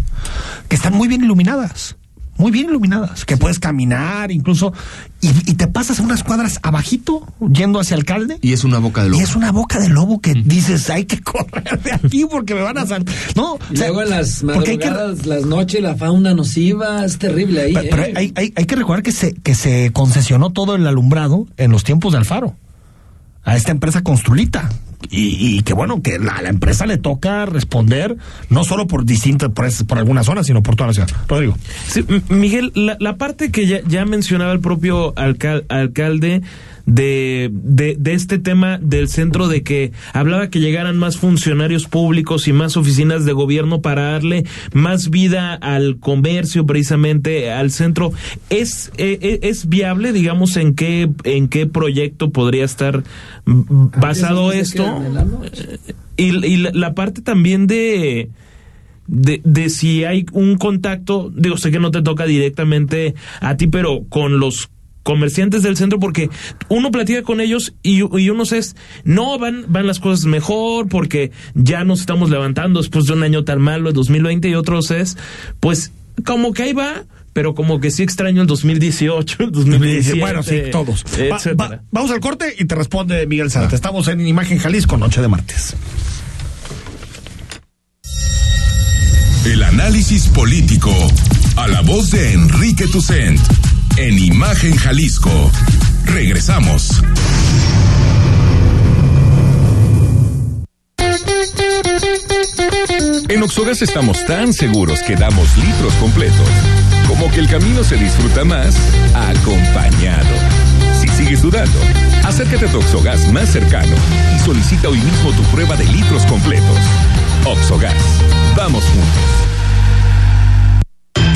que están muy bien iluminadas. Muy bien iluminadas, que puedes caminar incluso y, y te pasas unas cuadras abajito yendo hacia alcalde Y es una boca de lobo. y es una boca de lobo que dices hay que correr de aquí porque me van a salir. No, Y o sea, luego en las porque hay que- madrugadas, las noches, la fauna nociva, es terrible ahí. Pero, pero ¿eh? hay, hay- hay que recordar que se, que se concesionó todo el alumbrado en los tiempos de Alfaro a esta empresa Construlita. Y, y que bueno, que la, la empresa le toca responder no solo por distintas, por, por algunas zonas, sino por toda la ciudad. Rodrigo. Sí, Miguel, la, la parte que ya, mencionaba el propio alcal- alcalde de, de, de este tema del centro, de que hablaba que llegaran más funcionarios públicos y más oficinas de gobierno para darle más vida al comercio, precisamente al centro, ¿es, eh, eh, es viable, digamos, en qué, en qué proyecto podría estar basado esto? Y, y la, la parte también de, de, de si hay un contacto, digo, sé que no te toca directamente a ti, pero con los comerciantes del centro porque uno platica con ellos y, y unos es no van van las cosas mejor porque ya nos estamos levantando después de un año tan malo el 2020 y otros es pues como que ahí va pero como que sí extraño el 2018 el 2017 Bueno, sí, todos. Va- etcétera. va- vamos al corte y te responde Miguel Zárate. Estamos en Imagen Jalisco, noche de martes. El análisis político. A la voz de Enrique Tucent. En Imagen Jalisco. Regresamos. En Oxogas estamos tan seguros que damos litros completos, como que el camino se disfruta más acompañado. Si sigues dudando, acércate a tu Oxogas más cercano y solicita hoy mismo tu prueba de litros completos. Oxogas, vamos juntos.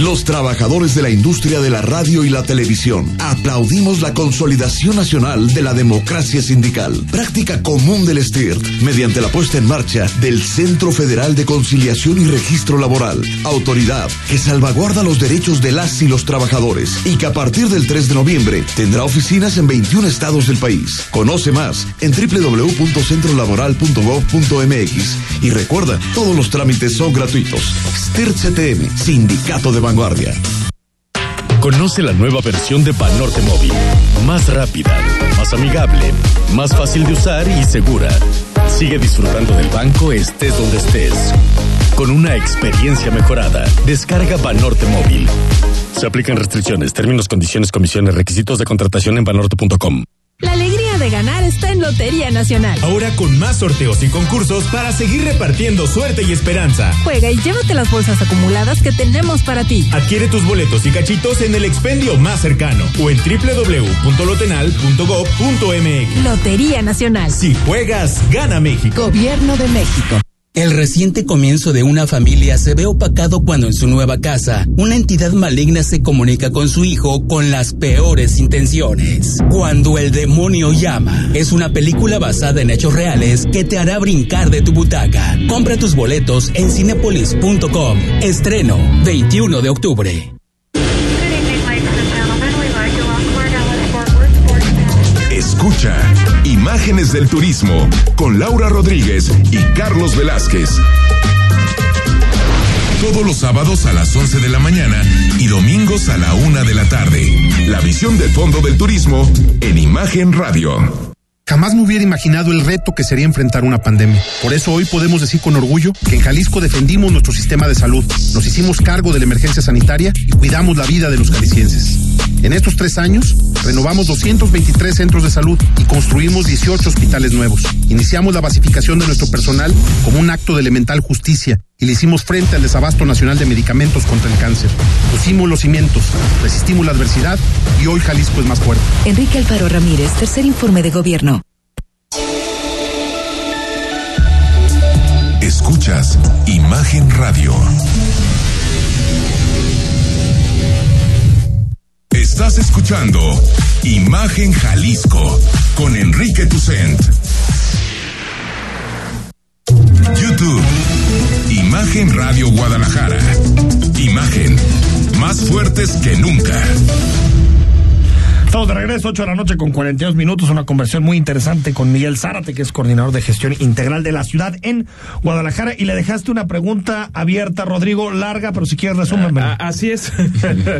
Los trabajadores de la industria de la radio y la televisión aplaudimos la consolidación nacional de la democracia sindical, práctica común del STIRT, mediante la puesta en marcha del Centro Federal de Conciliación y Registro Laboral, autoridad que salvaguarda los derechos de las y los trabajadores y que a partir del 3 de noviembre tendrá oficinas en 21 estados del país. Conoce más en www.centrolaboral.gov.mx y recuerda, todos los trámites son gratuitos. STIRT CTM, Sindicato de Vanguardia. Conoce la nueva versión de Banorte Móvil. Más rápida, más amigable, más fácil de usar y segura. Sigue disfrutando del banco estés donde estés. Con una experiencia mejorada, descarga Banorte Móvil. Se aplican restricciones, términos, condiciones, comisiones, requisitos de contratación en banorte.com. La de ganar está en Lotería Nacional. Ahora con más sorteos y concursos para seguir repartiendo suerte y esperanza. Juega y llévate las bolsas acumuladas que tenemos para ti. Adquiere tus boletos y cachitos en el expendio más cercano o en www.lotenal.gov.mx. Lotería Nacional. Si juegas, gana México. Gobierno de México. El reciente comienzo de una familia se ve opacado cuando en su nueva casa una entidad maligna se comunica con su hijo con las peores intenciones. Cuando el demonio llama es una película basada en hechos reales que te hará brincar de tu butaca. Compra tus boletos en cinepolis.com. Estreno 21 de octubre. Escucha Imágenes del Turismo con Laura Rodríguez y Carlos Velázquez. Todos los sábados a las 11 de la mañana y domingos a la una de la tarde. La visión del fondo del turismo en Imagen Radio. Jamás me hubiera imaginado el reto que sería enfrentar una pandemia. Por eso hoy podemos decir con orgullo que en Jalisco defendimos nuestro sistema de salud, nos hicimos cargo de la emergencia sanitaria y cuidamos la vida de los jaliscienses. En estos tres años, renovamos 223 centros de salud y construimos 18 hospitales nuevos. Iniciamos la basificación de nuestro personal como un acto de elemental justicia y le hicimos frente al desabasto nacional de medicamentos contra el cáncer. Pusimos los cimientos, resistimos la adversidad y hoy Jalisco es más fuerte. Enrique Alfaro Ramírez, tercer informe de gobierno. Escuchas Imagen Radio. Estás escuchando Imagen Jalisco con Enrique Tucent. YouTube. Imagen Radio Guadalajara. Imagen. Más fuertes que nunca. Estamos de regreso, 8 de la noche con 42 minutos, una conversación muy interesante con Miguel Zárate, que es coordinador de gestión integral de la ciudad en Guadalajara. Y le dejaste una pregunta abierta, Rodrigo, larga, pero si quieres resúmeme. Ah, así es.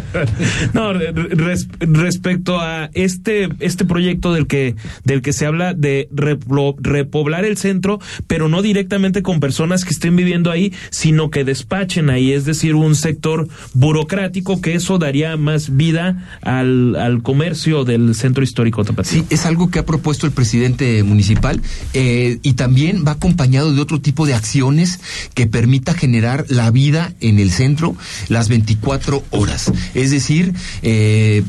no, res, respecto a este, este proyecto del que, del que se habla de repoblar el centro, pero no directamente con personas que estén viviendo ahí, sino que despachen ahí, es decir, un sector burocrático que eso daría más vida al, al comercio del centro histórico tapatío. Sí, es algo que ha propuesto el presidente municipal eh, y también va acompañado de otro tipo de acciones que permita generar la vida en el centro las 24 horas. Es decir, eh,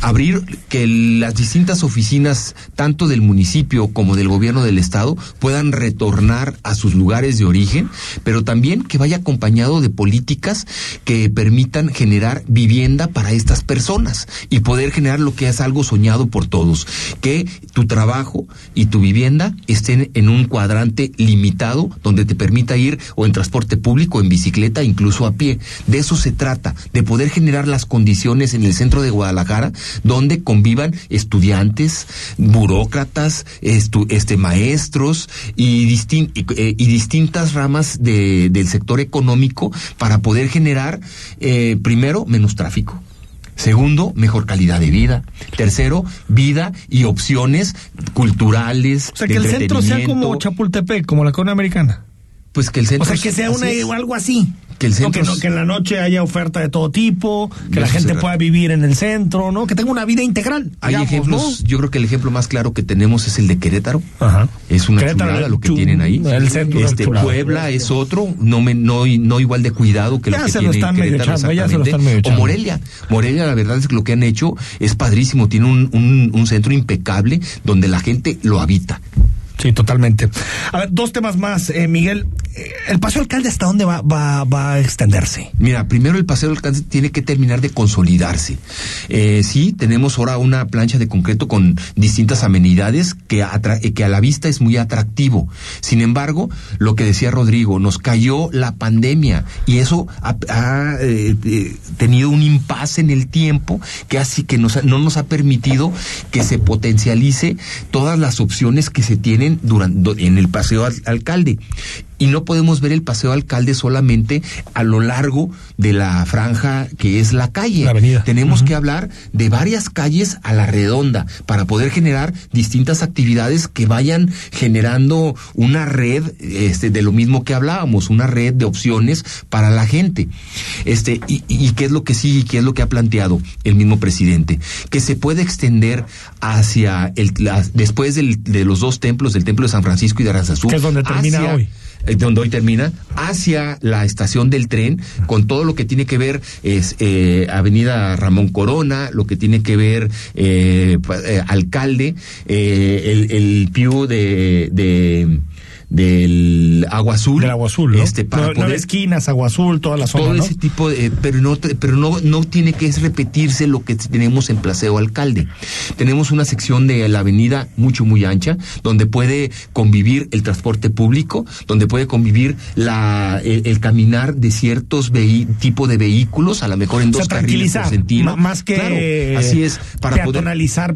abrir que las distintas oficinas, tanto del municipio como del gobierno del estado, puedan retornar a sus lugares de origen, pero también que vaya acompañado de políticas que permitan generar vivienda para estas personas y poder generar lo que es algo soñado por todos, que tu trabajo y tu vivienda estén en un cuadrante limitado donde te permita ir o en transporte público, en bicicleta, incluso a pie. De eso se trata, de poder generar las condiciones en el centro de Guadalajara donde convivan estudiantes, burócratas, estu, este, maestros y, distin, y, eh, y distintas ramas de, del sector económico para poder generar, eh, primero, menos tráfico. Segundo, mejor calidad de vida. Tercero, vida y opciones culturales. O sea, que el centro sea como Chapultepec, como la corona americana. Pues que el centro. O sea, que sea una, algo así. Que el centro. No, que, no, que, en la noche haya oferta de todo tipo, que la gente pueda vivir en el centro, ¿no? Que tenga una vida integral. Hay digamos, ejemplos, ¿no? yo creo que el ejemplo más claro que tenemos es el de Querétaro. Ajá. Es una Querétaro, chulada lo que tienen ahí. El centro este Puebla es otro, no me, no, no igual de cuidado que ya lo que se tiene lo están medio Querétaro. echando, ya se lo están medio o. Morelia. Morelia, la verdad es que lo que han hecho es padrísimo. Tiene un, un, un centro impecable donde la gente lo habita. Sí, totalmente. A ver, dos temas más, eh, Miguel. el paseo alcalde hasta dónde va, a extenderse? Mira, primero el paseo alcalde tiene que terminar de consolidarse. Eh, sí, tenemos ahora una plancha de concreto con distintas amenidades que, atra que a la vista es muy atractivo. Sin embargo, lo que decía Rodrigo, nos cayó la pandemia y eso ha, eh, eh, tenido un impasse en el tiempo que así que nos, no nos ha permitido que se potencialice todas las opciones que se tienen durante, en el paseo al, alcalde y no podemos ver el paseo alcalde solamente a lo largo de la franja que es la calle. La avenida. Tenemos uh -huh. que hablar de varias calles a la redonda para poder generar distintas actividades que vayan generando una red este, de lo mismo que hablábamos, una red de opciones para la gente. Este, y, y qué es lo que sí y qué es lo que ha planteado el mismo presidente, que se puede extender hacia el la, después del, de los dos templos, del templo de San Francisco y de Aranzazú. Que es donde termina hoy donde hoy termina, hacia la estación del tren, con todo lo que tiene que ver es eh, Avenida Ramón Corona, lo que tiene que ver eh, eh, alcalde, el, el Piu de, de del agua azul del agua azul ¿no? este para no, poder esquinas agua azul toda la zona todo ese tipo de, pero no pero no no tiene que repetirse lo que tenemos en Placeo Alcalde. Tenemos una sección de la avenida mucho muy ancha donde puede convivir el transporte público donde puede convivir la el, el caminar de ciertos tipo de vehículos a lo mejor en o sea, dos carriles por sentido. más que claro, así es para poder...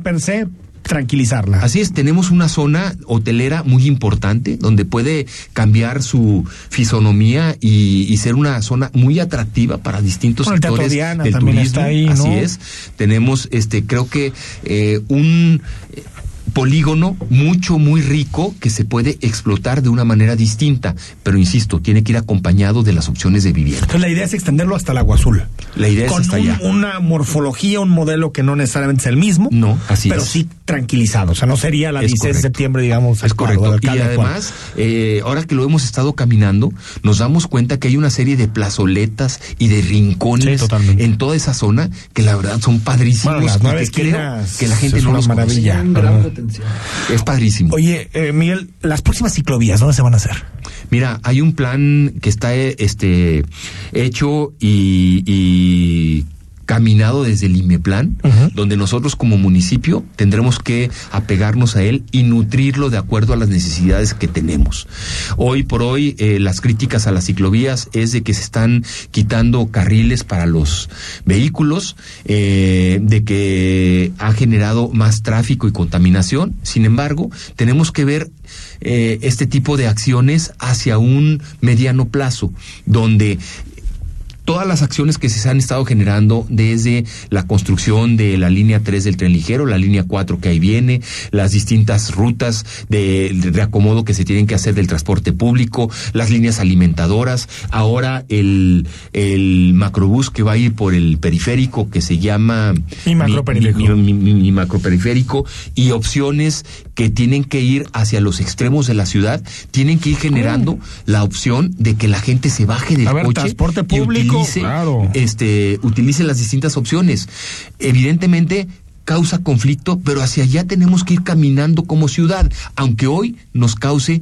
per se tranquilizarla. Así es, tenemos una zona hotelera muy importante donde puede cambiar su fisonomía y, y ser una zona muy atractiva para distintos bueno, sectores Diana del también turismo. Está ahí, ¿no? Así es, tenemos este creo que eh, un polígono mucho, muy rico que se puede explotar de una manera distinta. Pero insisto, tiene que ir acompañado de las opciones de vivienda. Entonces la idea es extenderlo hasta el agua azul. La idea Con es hasta un, allá. una morfología, un modelo que no necesariamente es el mismo. No, así pero es. sí tranquilizado. O sea, no sería la Es 16 de septiembre, digamos. Es correcto. Y además, eh, ahora que lo hemos estado caminando, nos damos cuenta que hay una serie de plazoletas y de rincones Sí, totalmente. en toda esa zona que la verdad son padrísimos Bueno, las nueve que creo que la gente es no una los conoce. maravilla. Es padrísimo. Oye, eh, Miguel, las próximas ciclovías, ¿dónde se van a hacer? Mira, hay un plan que está eh, este hecho y, y caminado desde el IMEPLAN, donde nosotros como municipio tendremos que apegarnos a él y nutrirlo de acuerdo a las necesidades que tenemos. Hoy por hoy eh, las críticas a las ciclovías es de que se están quitando carriles para los vehículos, eh, de que ha generado más tráfico y contaminación. Sin embargo, tenemos que ver eh, este tipo de acciones hacia un mediano plazo, donde todas las acciones que se han estado generando desde la construcción de la línea 3 del tren ligero, la línea 4 que ahí viene, las distintas rutas de, reacomodo que se tienen que hacer del transporte público, las líneas alimentadoras, ahora el, el macrobús que va a ir por el periférico que se llama Mi macroperiférico. mi- mi- mi- mi macroperiférico y opciones que tienen que ir hacia los extremos de la ciudad, tienen que ir generando la opción de que la gente se baje del A ver, coche transporte y público, utilice, claro. este, utilice las distintas opciones. Evidentemente causa conflicto, pero hacia allá tenemos que ir caminando como ciudad, aunque hoy nos cause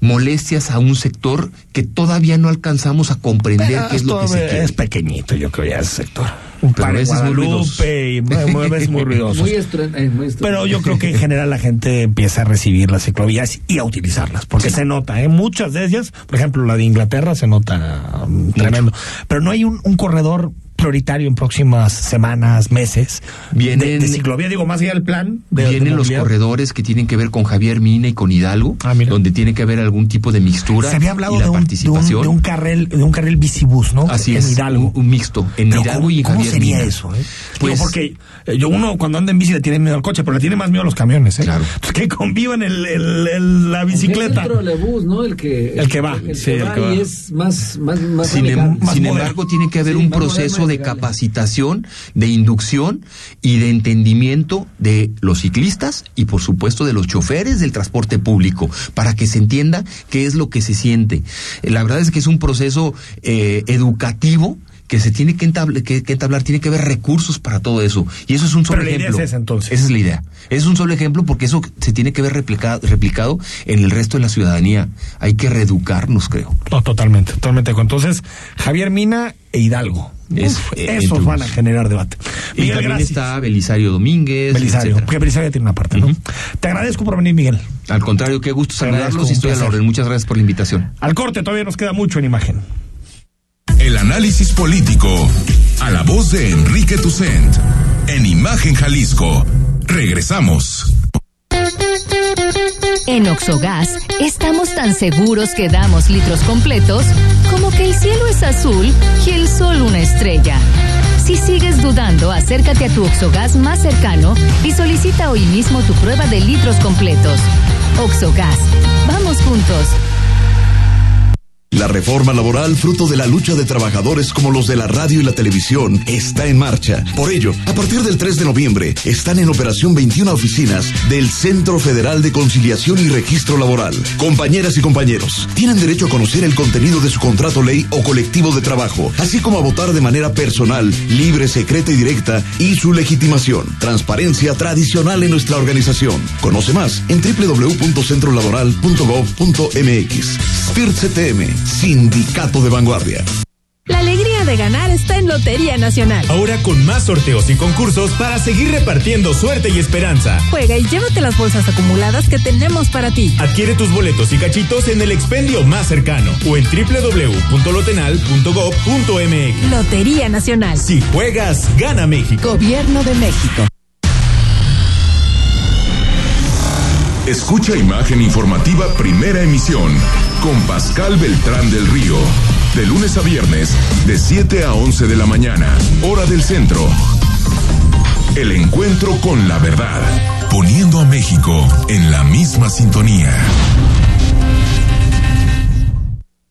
molestias a un sector que todavía no alcanzamos a comprender Pero qué es lo que se quiere. es pequeñito, yo creo ya ese sector. Muy ruidosos. Guadalupe y muy, veces muy eh, muy Pero yo creo que en general la gente empieza a recibir las ciclovías y a utilizarlas, porque se nota, ¿eh? Muchas de ellas, por ejemplo, la de Inglaterra se nota um, tremendo. Pero no hay un, un corredor prioritario en próximas semanas, meses, Vienen- de, de ciclovía, digo, más allá del plan. De, de Vienen los corredores que tienen que ver con Javier Mina y con Hidalgo, Ah, donde tiene que haber algún tipo de mixtura Se había hablado y la de un, de, un, participación. de un carril, de un carril bicibús, ¿no? Así en es, Hidalgo. Un, un mixto en Pero Hidalgo ¿cómo, y en cómo Javier sería Mina. eso? Eh? Pues- Digo, porque eh, yo uno cuando anda en bici le tiene miedo al coche, pero le tiene más miedo a los camiones. ¿eh? Claro. Pues que convivan el, el- el- la bicicleta. el trolebús, ¿no? El que, El que va. El, Sí, que el va que va. y es más, más, más Sin, em- amigable. más sin moderno. embargo, tiene que haber Sí, un proceso de capacitación, de inducción y de entendimiento de los ciclistas y, por supuesto, de los choferes del transporte público, para que se entienda qué es lo que se siente. La verdad es que es un proceso eh, educativo que se tiene que entablar, que, que entablar, tiene que haber recursos para todo eso. Y eso es un solo Pero la idea ejemplo. es esa, entonces. Esa es la idea. Es un solo ejemplo porque eso se tiene que ver replicado, replicado en el resto de la ciudadanía. Hay que reeducarnos, creo. No, totalmente, totalmente. Entonces, Javier Mina e Hidalgo. Es- Uf, eh, esos van a generar debate. Y Miguel, también gracias. está Belisario Domínguez. Belisario, etcétera. porque Belisario tiene una parte, ¿no? Te agradezco por venir, Miguel. Al contrario, qué gusto saludarlos y estoy a la orden. Muchas gracias por la invitación. Al corte todavía nos queda mucho en imagen. El análisis político a la voz de Enrique Tucent en Imagen Jalisco. Regresamos. En Oxogas estamos tan seguros que damos litros completos como que el cielo es azul y el sol una estrella. Si sigues dudando, acércate a tu Oxogas más cercano y solicita hoy mismo tu prueba de litros completos. Oxogas, vamos juntos. La reforma laboral, fruto de la lucha de trabajadores como los de la radio y la televisión, está en marcha. Por ello, a partir del 3 de noviembre, están en operación 21 oficinas del Centro Federal de Conciliación y Registro Laboral. Compañeras y compañeros, tienen derecho a conocer el contenido de su contrato ley o colectivo de trabajo, así como a votar de manera personal, libre, secreta y directa, y su legitimación. Transparencia tradicional en nuestra organización. Conoce más en www.centrolaboral.gov.mx. SPIRT CTM, Sindicato de Vanguardia. La alegría de ganar está en Lotería Nacional. Ahora con más sorteos y concursos para seguir repartiendo suerte y esperanza. Juega y llévate las bolsas acumuladas que tenemos para ti. Adquiere tus boletos y cachitos en el expendio más cercano o en www.lotenal.gov.mx. Lotería Nacional. Si juegas, gana México. Gobierno de México. Escucha Imagen Informativa Primera Emisión con Pascal Beltrán del Río. De lunes a viernes, de 7 a 11 de la mañana, hora del centro. El encuentro con la verdad, poniendo a México en la misma sintonía.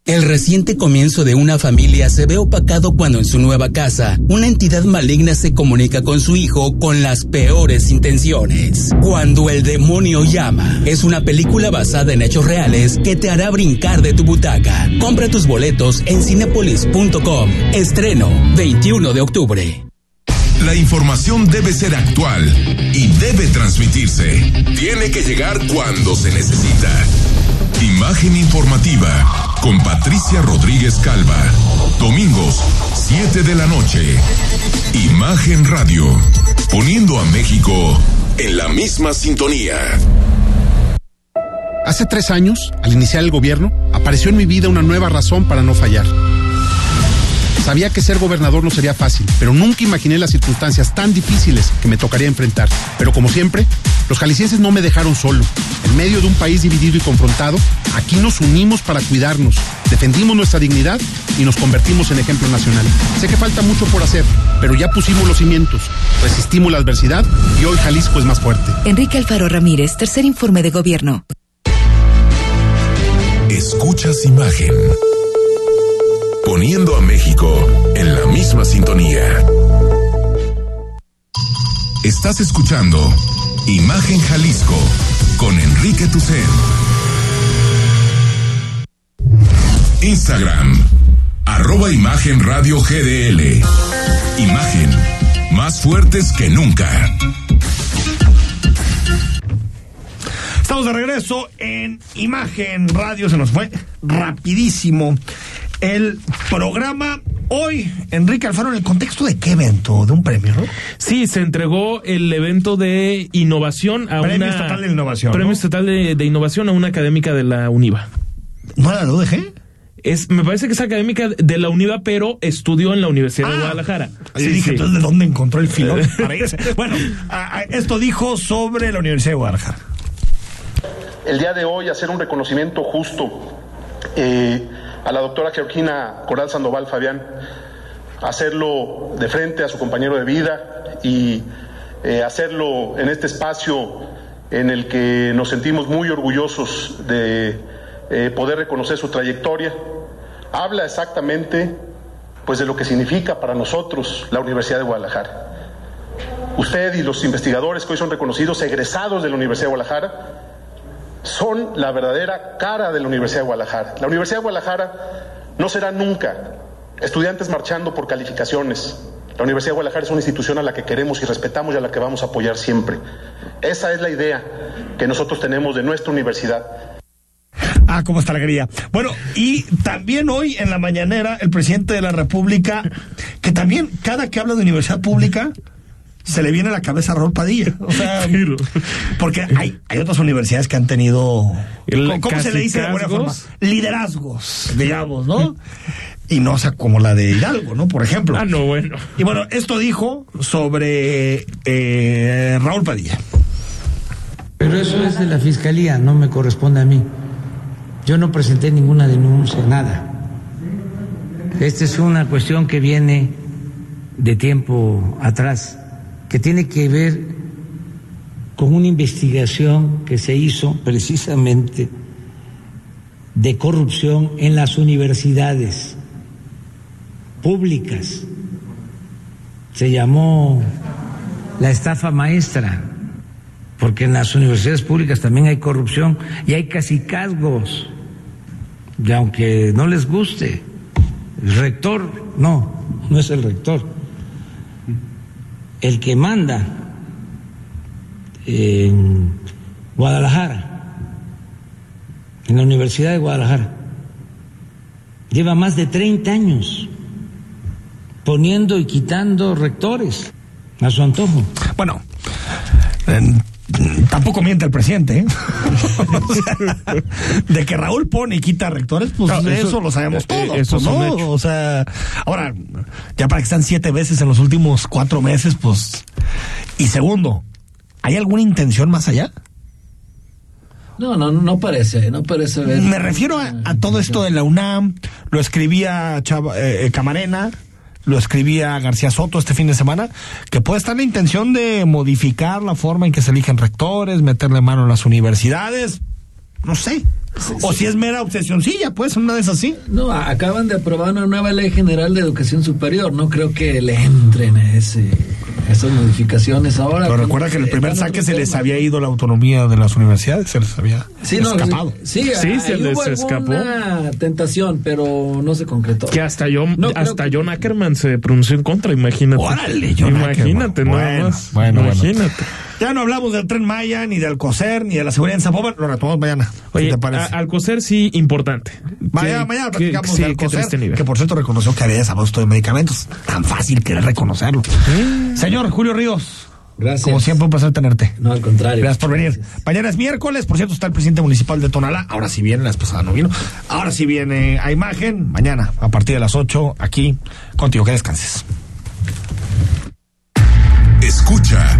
El reciente comienzo de una familia se ve opacado cuando en su nueva casa una entidad maligna se comunica con su hijo con las peores intenciones. Cuando el demonio llama es una película basada en hechos reales que te hará brincar de tu butaca. Compra tus boletos en cinepolis.com. Estreno 21 de octubre. La información debe ser actual y debe transmitirse. Tiene que llegar cuando se necesita. Imagen informativa con Patricia Rodríguez Calva. Domingos, 7 de la noche. Imagen Radio. Poniendo a México en la misma sintonía. Hace tres años, al iniciar el gobierno, apareció en mi vida una nueva razón para no fallar. Sabía que ser gobernador no sería fácil, pero nunca imaginé las circunstancias tan difíciles que me tocaría enfrentar. Pero como siempre, los jaliscienses no me dejaron solo. En medio de un país dividido y confrontado, aquí nos unimos para cuidarnos, defendimos nuestra dignidad y nos convertimos en ejemplo nacional. Sé que falta mucho por hacer, pero ya pusimos los cimientos, resistimos la adversidad y hoy Jalisco es más fuerte. Enrique Alfaro Ramírez, tercer informe de gobierno. Escuchas imagen. Poniendo a México en la misma sintonía. Estás escuchando Imagen Jalisco con Enrique Tucen. Instagram, arroba Imagen Radio GDL. Imagen, más fuertes que nunca. Estamos de regreso en Imagen Radio. Se nos fue rapidísimo el programa. Hoy, Enrique Alfaro, ¿en el contexto de qué evento? ¿De un premio, no? Sí, se entregó el evento de innovación a Premio una... Estatal de Innovación, Premio ¿no? Estatal de, de Innovación a una académica de la UNIVA. ¿No la UDG? Es, me parece que es académica de la UNIVA, pero estudió en la Universidad de Guadalajara. Así dije, entonces, ¿de dónde encontró el filón para irse? Bueno, a- a- esto dijo sobre la Universidad de Guadalajara. el día de hoy hacer un reconocimiento justo eh, a la doctora Georgina Coral Sandoval Fabián, hacerlo de frente a su compañero de vida y eh, hacerlo en este espacio en el que nos sentimos muy orgullosos de eh, poder reconocer su trayectoria. Habla exactamente pues de lo que significa para nosotros la Universidad de Guadalajara. Usted y los investigadores que hoy son reconocidos, egresados de la Universidad de Guadalajara, son la verdadera cara de la Universidad de Guadalajara. La Universidad de Guadalajara no será nunca estudiantes marchando por calificaciones. La Universidad de Guadalajara es una institución a la que queremos y respetamos y a la que vamos a apoyar siempre. Esa es la idea que nosotros tenemos de nuestra universidad. Ah, cómo está la alegría. Bueno, y también hoy en la mañanera el presidente de la República, que también cada que habla de universidad pública, se le viene a la cabeza a Raúl Padilla. O sea, porque hay, hay otras universidades que han tenido, ¿cómo, cómo se le dice de buena forma? Liderazgos, digamos, ¿no? Y no, o sea, como la de Hidalgo, ¿no? Por ejemplo. Ah, no, bueno. Y bueno, esto dijo sobre eh, Raúl Padilla. Pero eso es de la fiscalía, no me corresponde a mí. Yo no presenté ninguna denuncia, nada. Esta es una cuestión que viene de tiempo atrás, que tiene que ver con una investigación que se hizo precisamente de corrupción en las universidades públicas. Se llamó la estafa maestra, porque en las universidades públicas también hay corrupción y hay casicazgos. Y aunque no les guste, el rector, no, no es el rector, el que manda en Guadalajara, en la Universidad de Guadalajara, lleva más de 30 años poniendo y quitando rectores a su antojo. Bueno, tampoco miente el presidente, ¿eh? o sea, de que Raúl pone y quita rectores, pues eso, eso- lo sabemos eh, todos, eso pues, ¿no? hecho. O sea, ahora, ya para que están siete veces en los últimos cuatro meses, pues. Y segundo, ¿hay alguna intención más allá? No, no, no parece, no parece ver. Me refiero a, a todo esto de la UNAM, lo escribía Chava- eh, eh, Camarena, lo escribía García Soto este fin de semana, que puede estar la intención de modificar la forma en que se eligen rectores, meterle mano a las universidades, no sé. O si es mera obsesioncilla, pues, una vez así. No, acaban de aprobar una nueva ley general de educación superior. No creo que le entren a, ese, esas modificaciones ahora. Pero recuerda que en el primer saque se les había ido la autonomía de las universidades, se les había Sí, no, escapado. Sí, Sí, se les escapó. alguna tentación, pero no se concretó. Que hasta yo, No, hasta John Ackerman se pronunció en contra, imagínate. Órale, John Imagínate, Ackerman. nada Bueno, más. bueno, bueno. imagínate. Ya no hablamos del tren Maya, ni del COSER, ni de la seguridad en Zapopan, lo retomamos mañana. ¿Qué Oye, te parece? a- Alcocer sí, importante. Mañana, Que- mañana que- platicamos sí, qué COSER, triste nivel. que por cierto reconoció que había desabasto de medicamentos. Tan fácil querer reconocerlo. Señor Julio Ríos. Gracias. Como siempre, un placer tenerte. No, al contrario. Gracias por venir. Mañana es miércoles, por cierto, está el presidente municipal de Tonalá. Ahora sí viene, la vez pasada no vino. Ahora sí viene a imagen. Mañana, a partir de las 8, aquí contigo. Que descanses. Escucha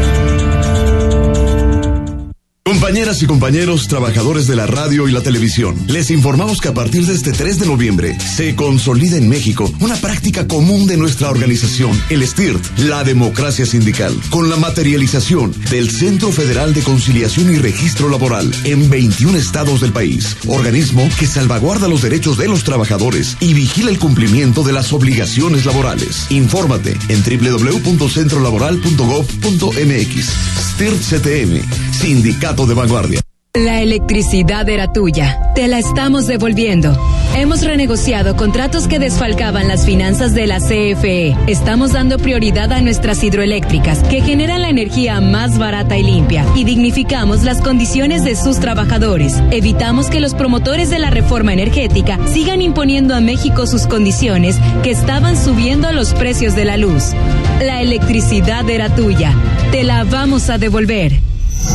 Compañeras y compañeros, trabajadores de la radio y la televisión, les informamos que a partir de este 3 de noviembre se consolida en México una práctica común de nuestra organización, el STIRT, la democracia sindical, con la materialización del Centro Federal de Conciliación y Registro Laboral en 21 estados del país, organismo que salvaguarda los derechos de los trabajadores y vigila el cumplimiento de las obligaciones laborales. Infórmate en www.centrolaboral.gov.mx. STIRT CTM, Sindicato de Vanguardia. La electricidad era tuya. Te la estamos devolviendo. Hemos renegociado contratos que desfalcaban las finanzas de la CFE. Estamos dando prioridad a nuestras hidroeléctricas, que generan la energía más barata y limpia. Y dignificamos las condiciones de sus trabajadores. Evitamos que los promotores de la reforma energética sigan imponiendo a México sus condiciones que estaban subiendo los precios de la luz. La electricidad era tuya. Te la vamos a devolver.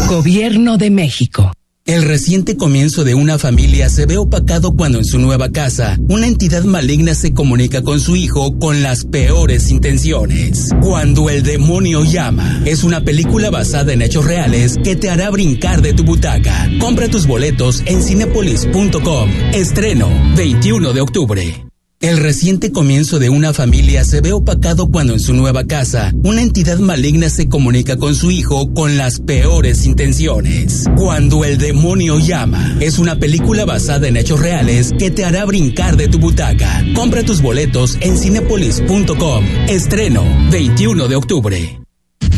Gobierno de México. El reciente comienzo de una familia se ve opacado cuando en su nueva casa una entidad maligna se comunica con su hijo con las peores intenciones. Cuando el demonio llama es una película basada en hechos reales que te hará brincar de tu butaca. Compra tus boletos en cinepolis.com. Estreno 21 de octubre. El reciente comienzo de una familia se ve opacado cuando en su nueva casa una entidad maligna se comunica con su hijo con las peores intenciones. Cuando el demonio llama es una película basada en hechos reales que te hará brincar de tu butaca. Compra tus boletos en cinepolis.com. Estreno 21 de octubre.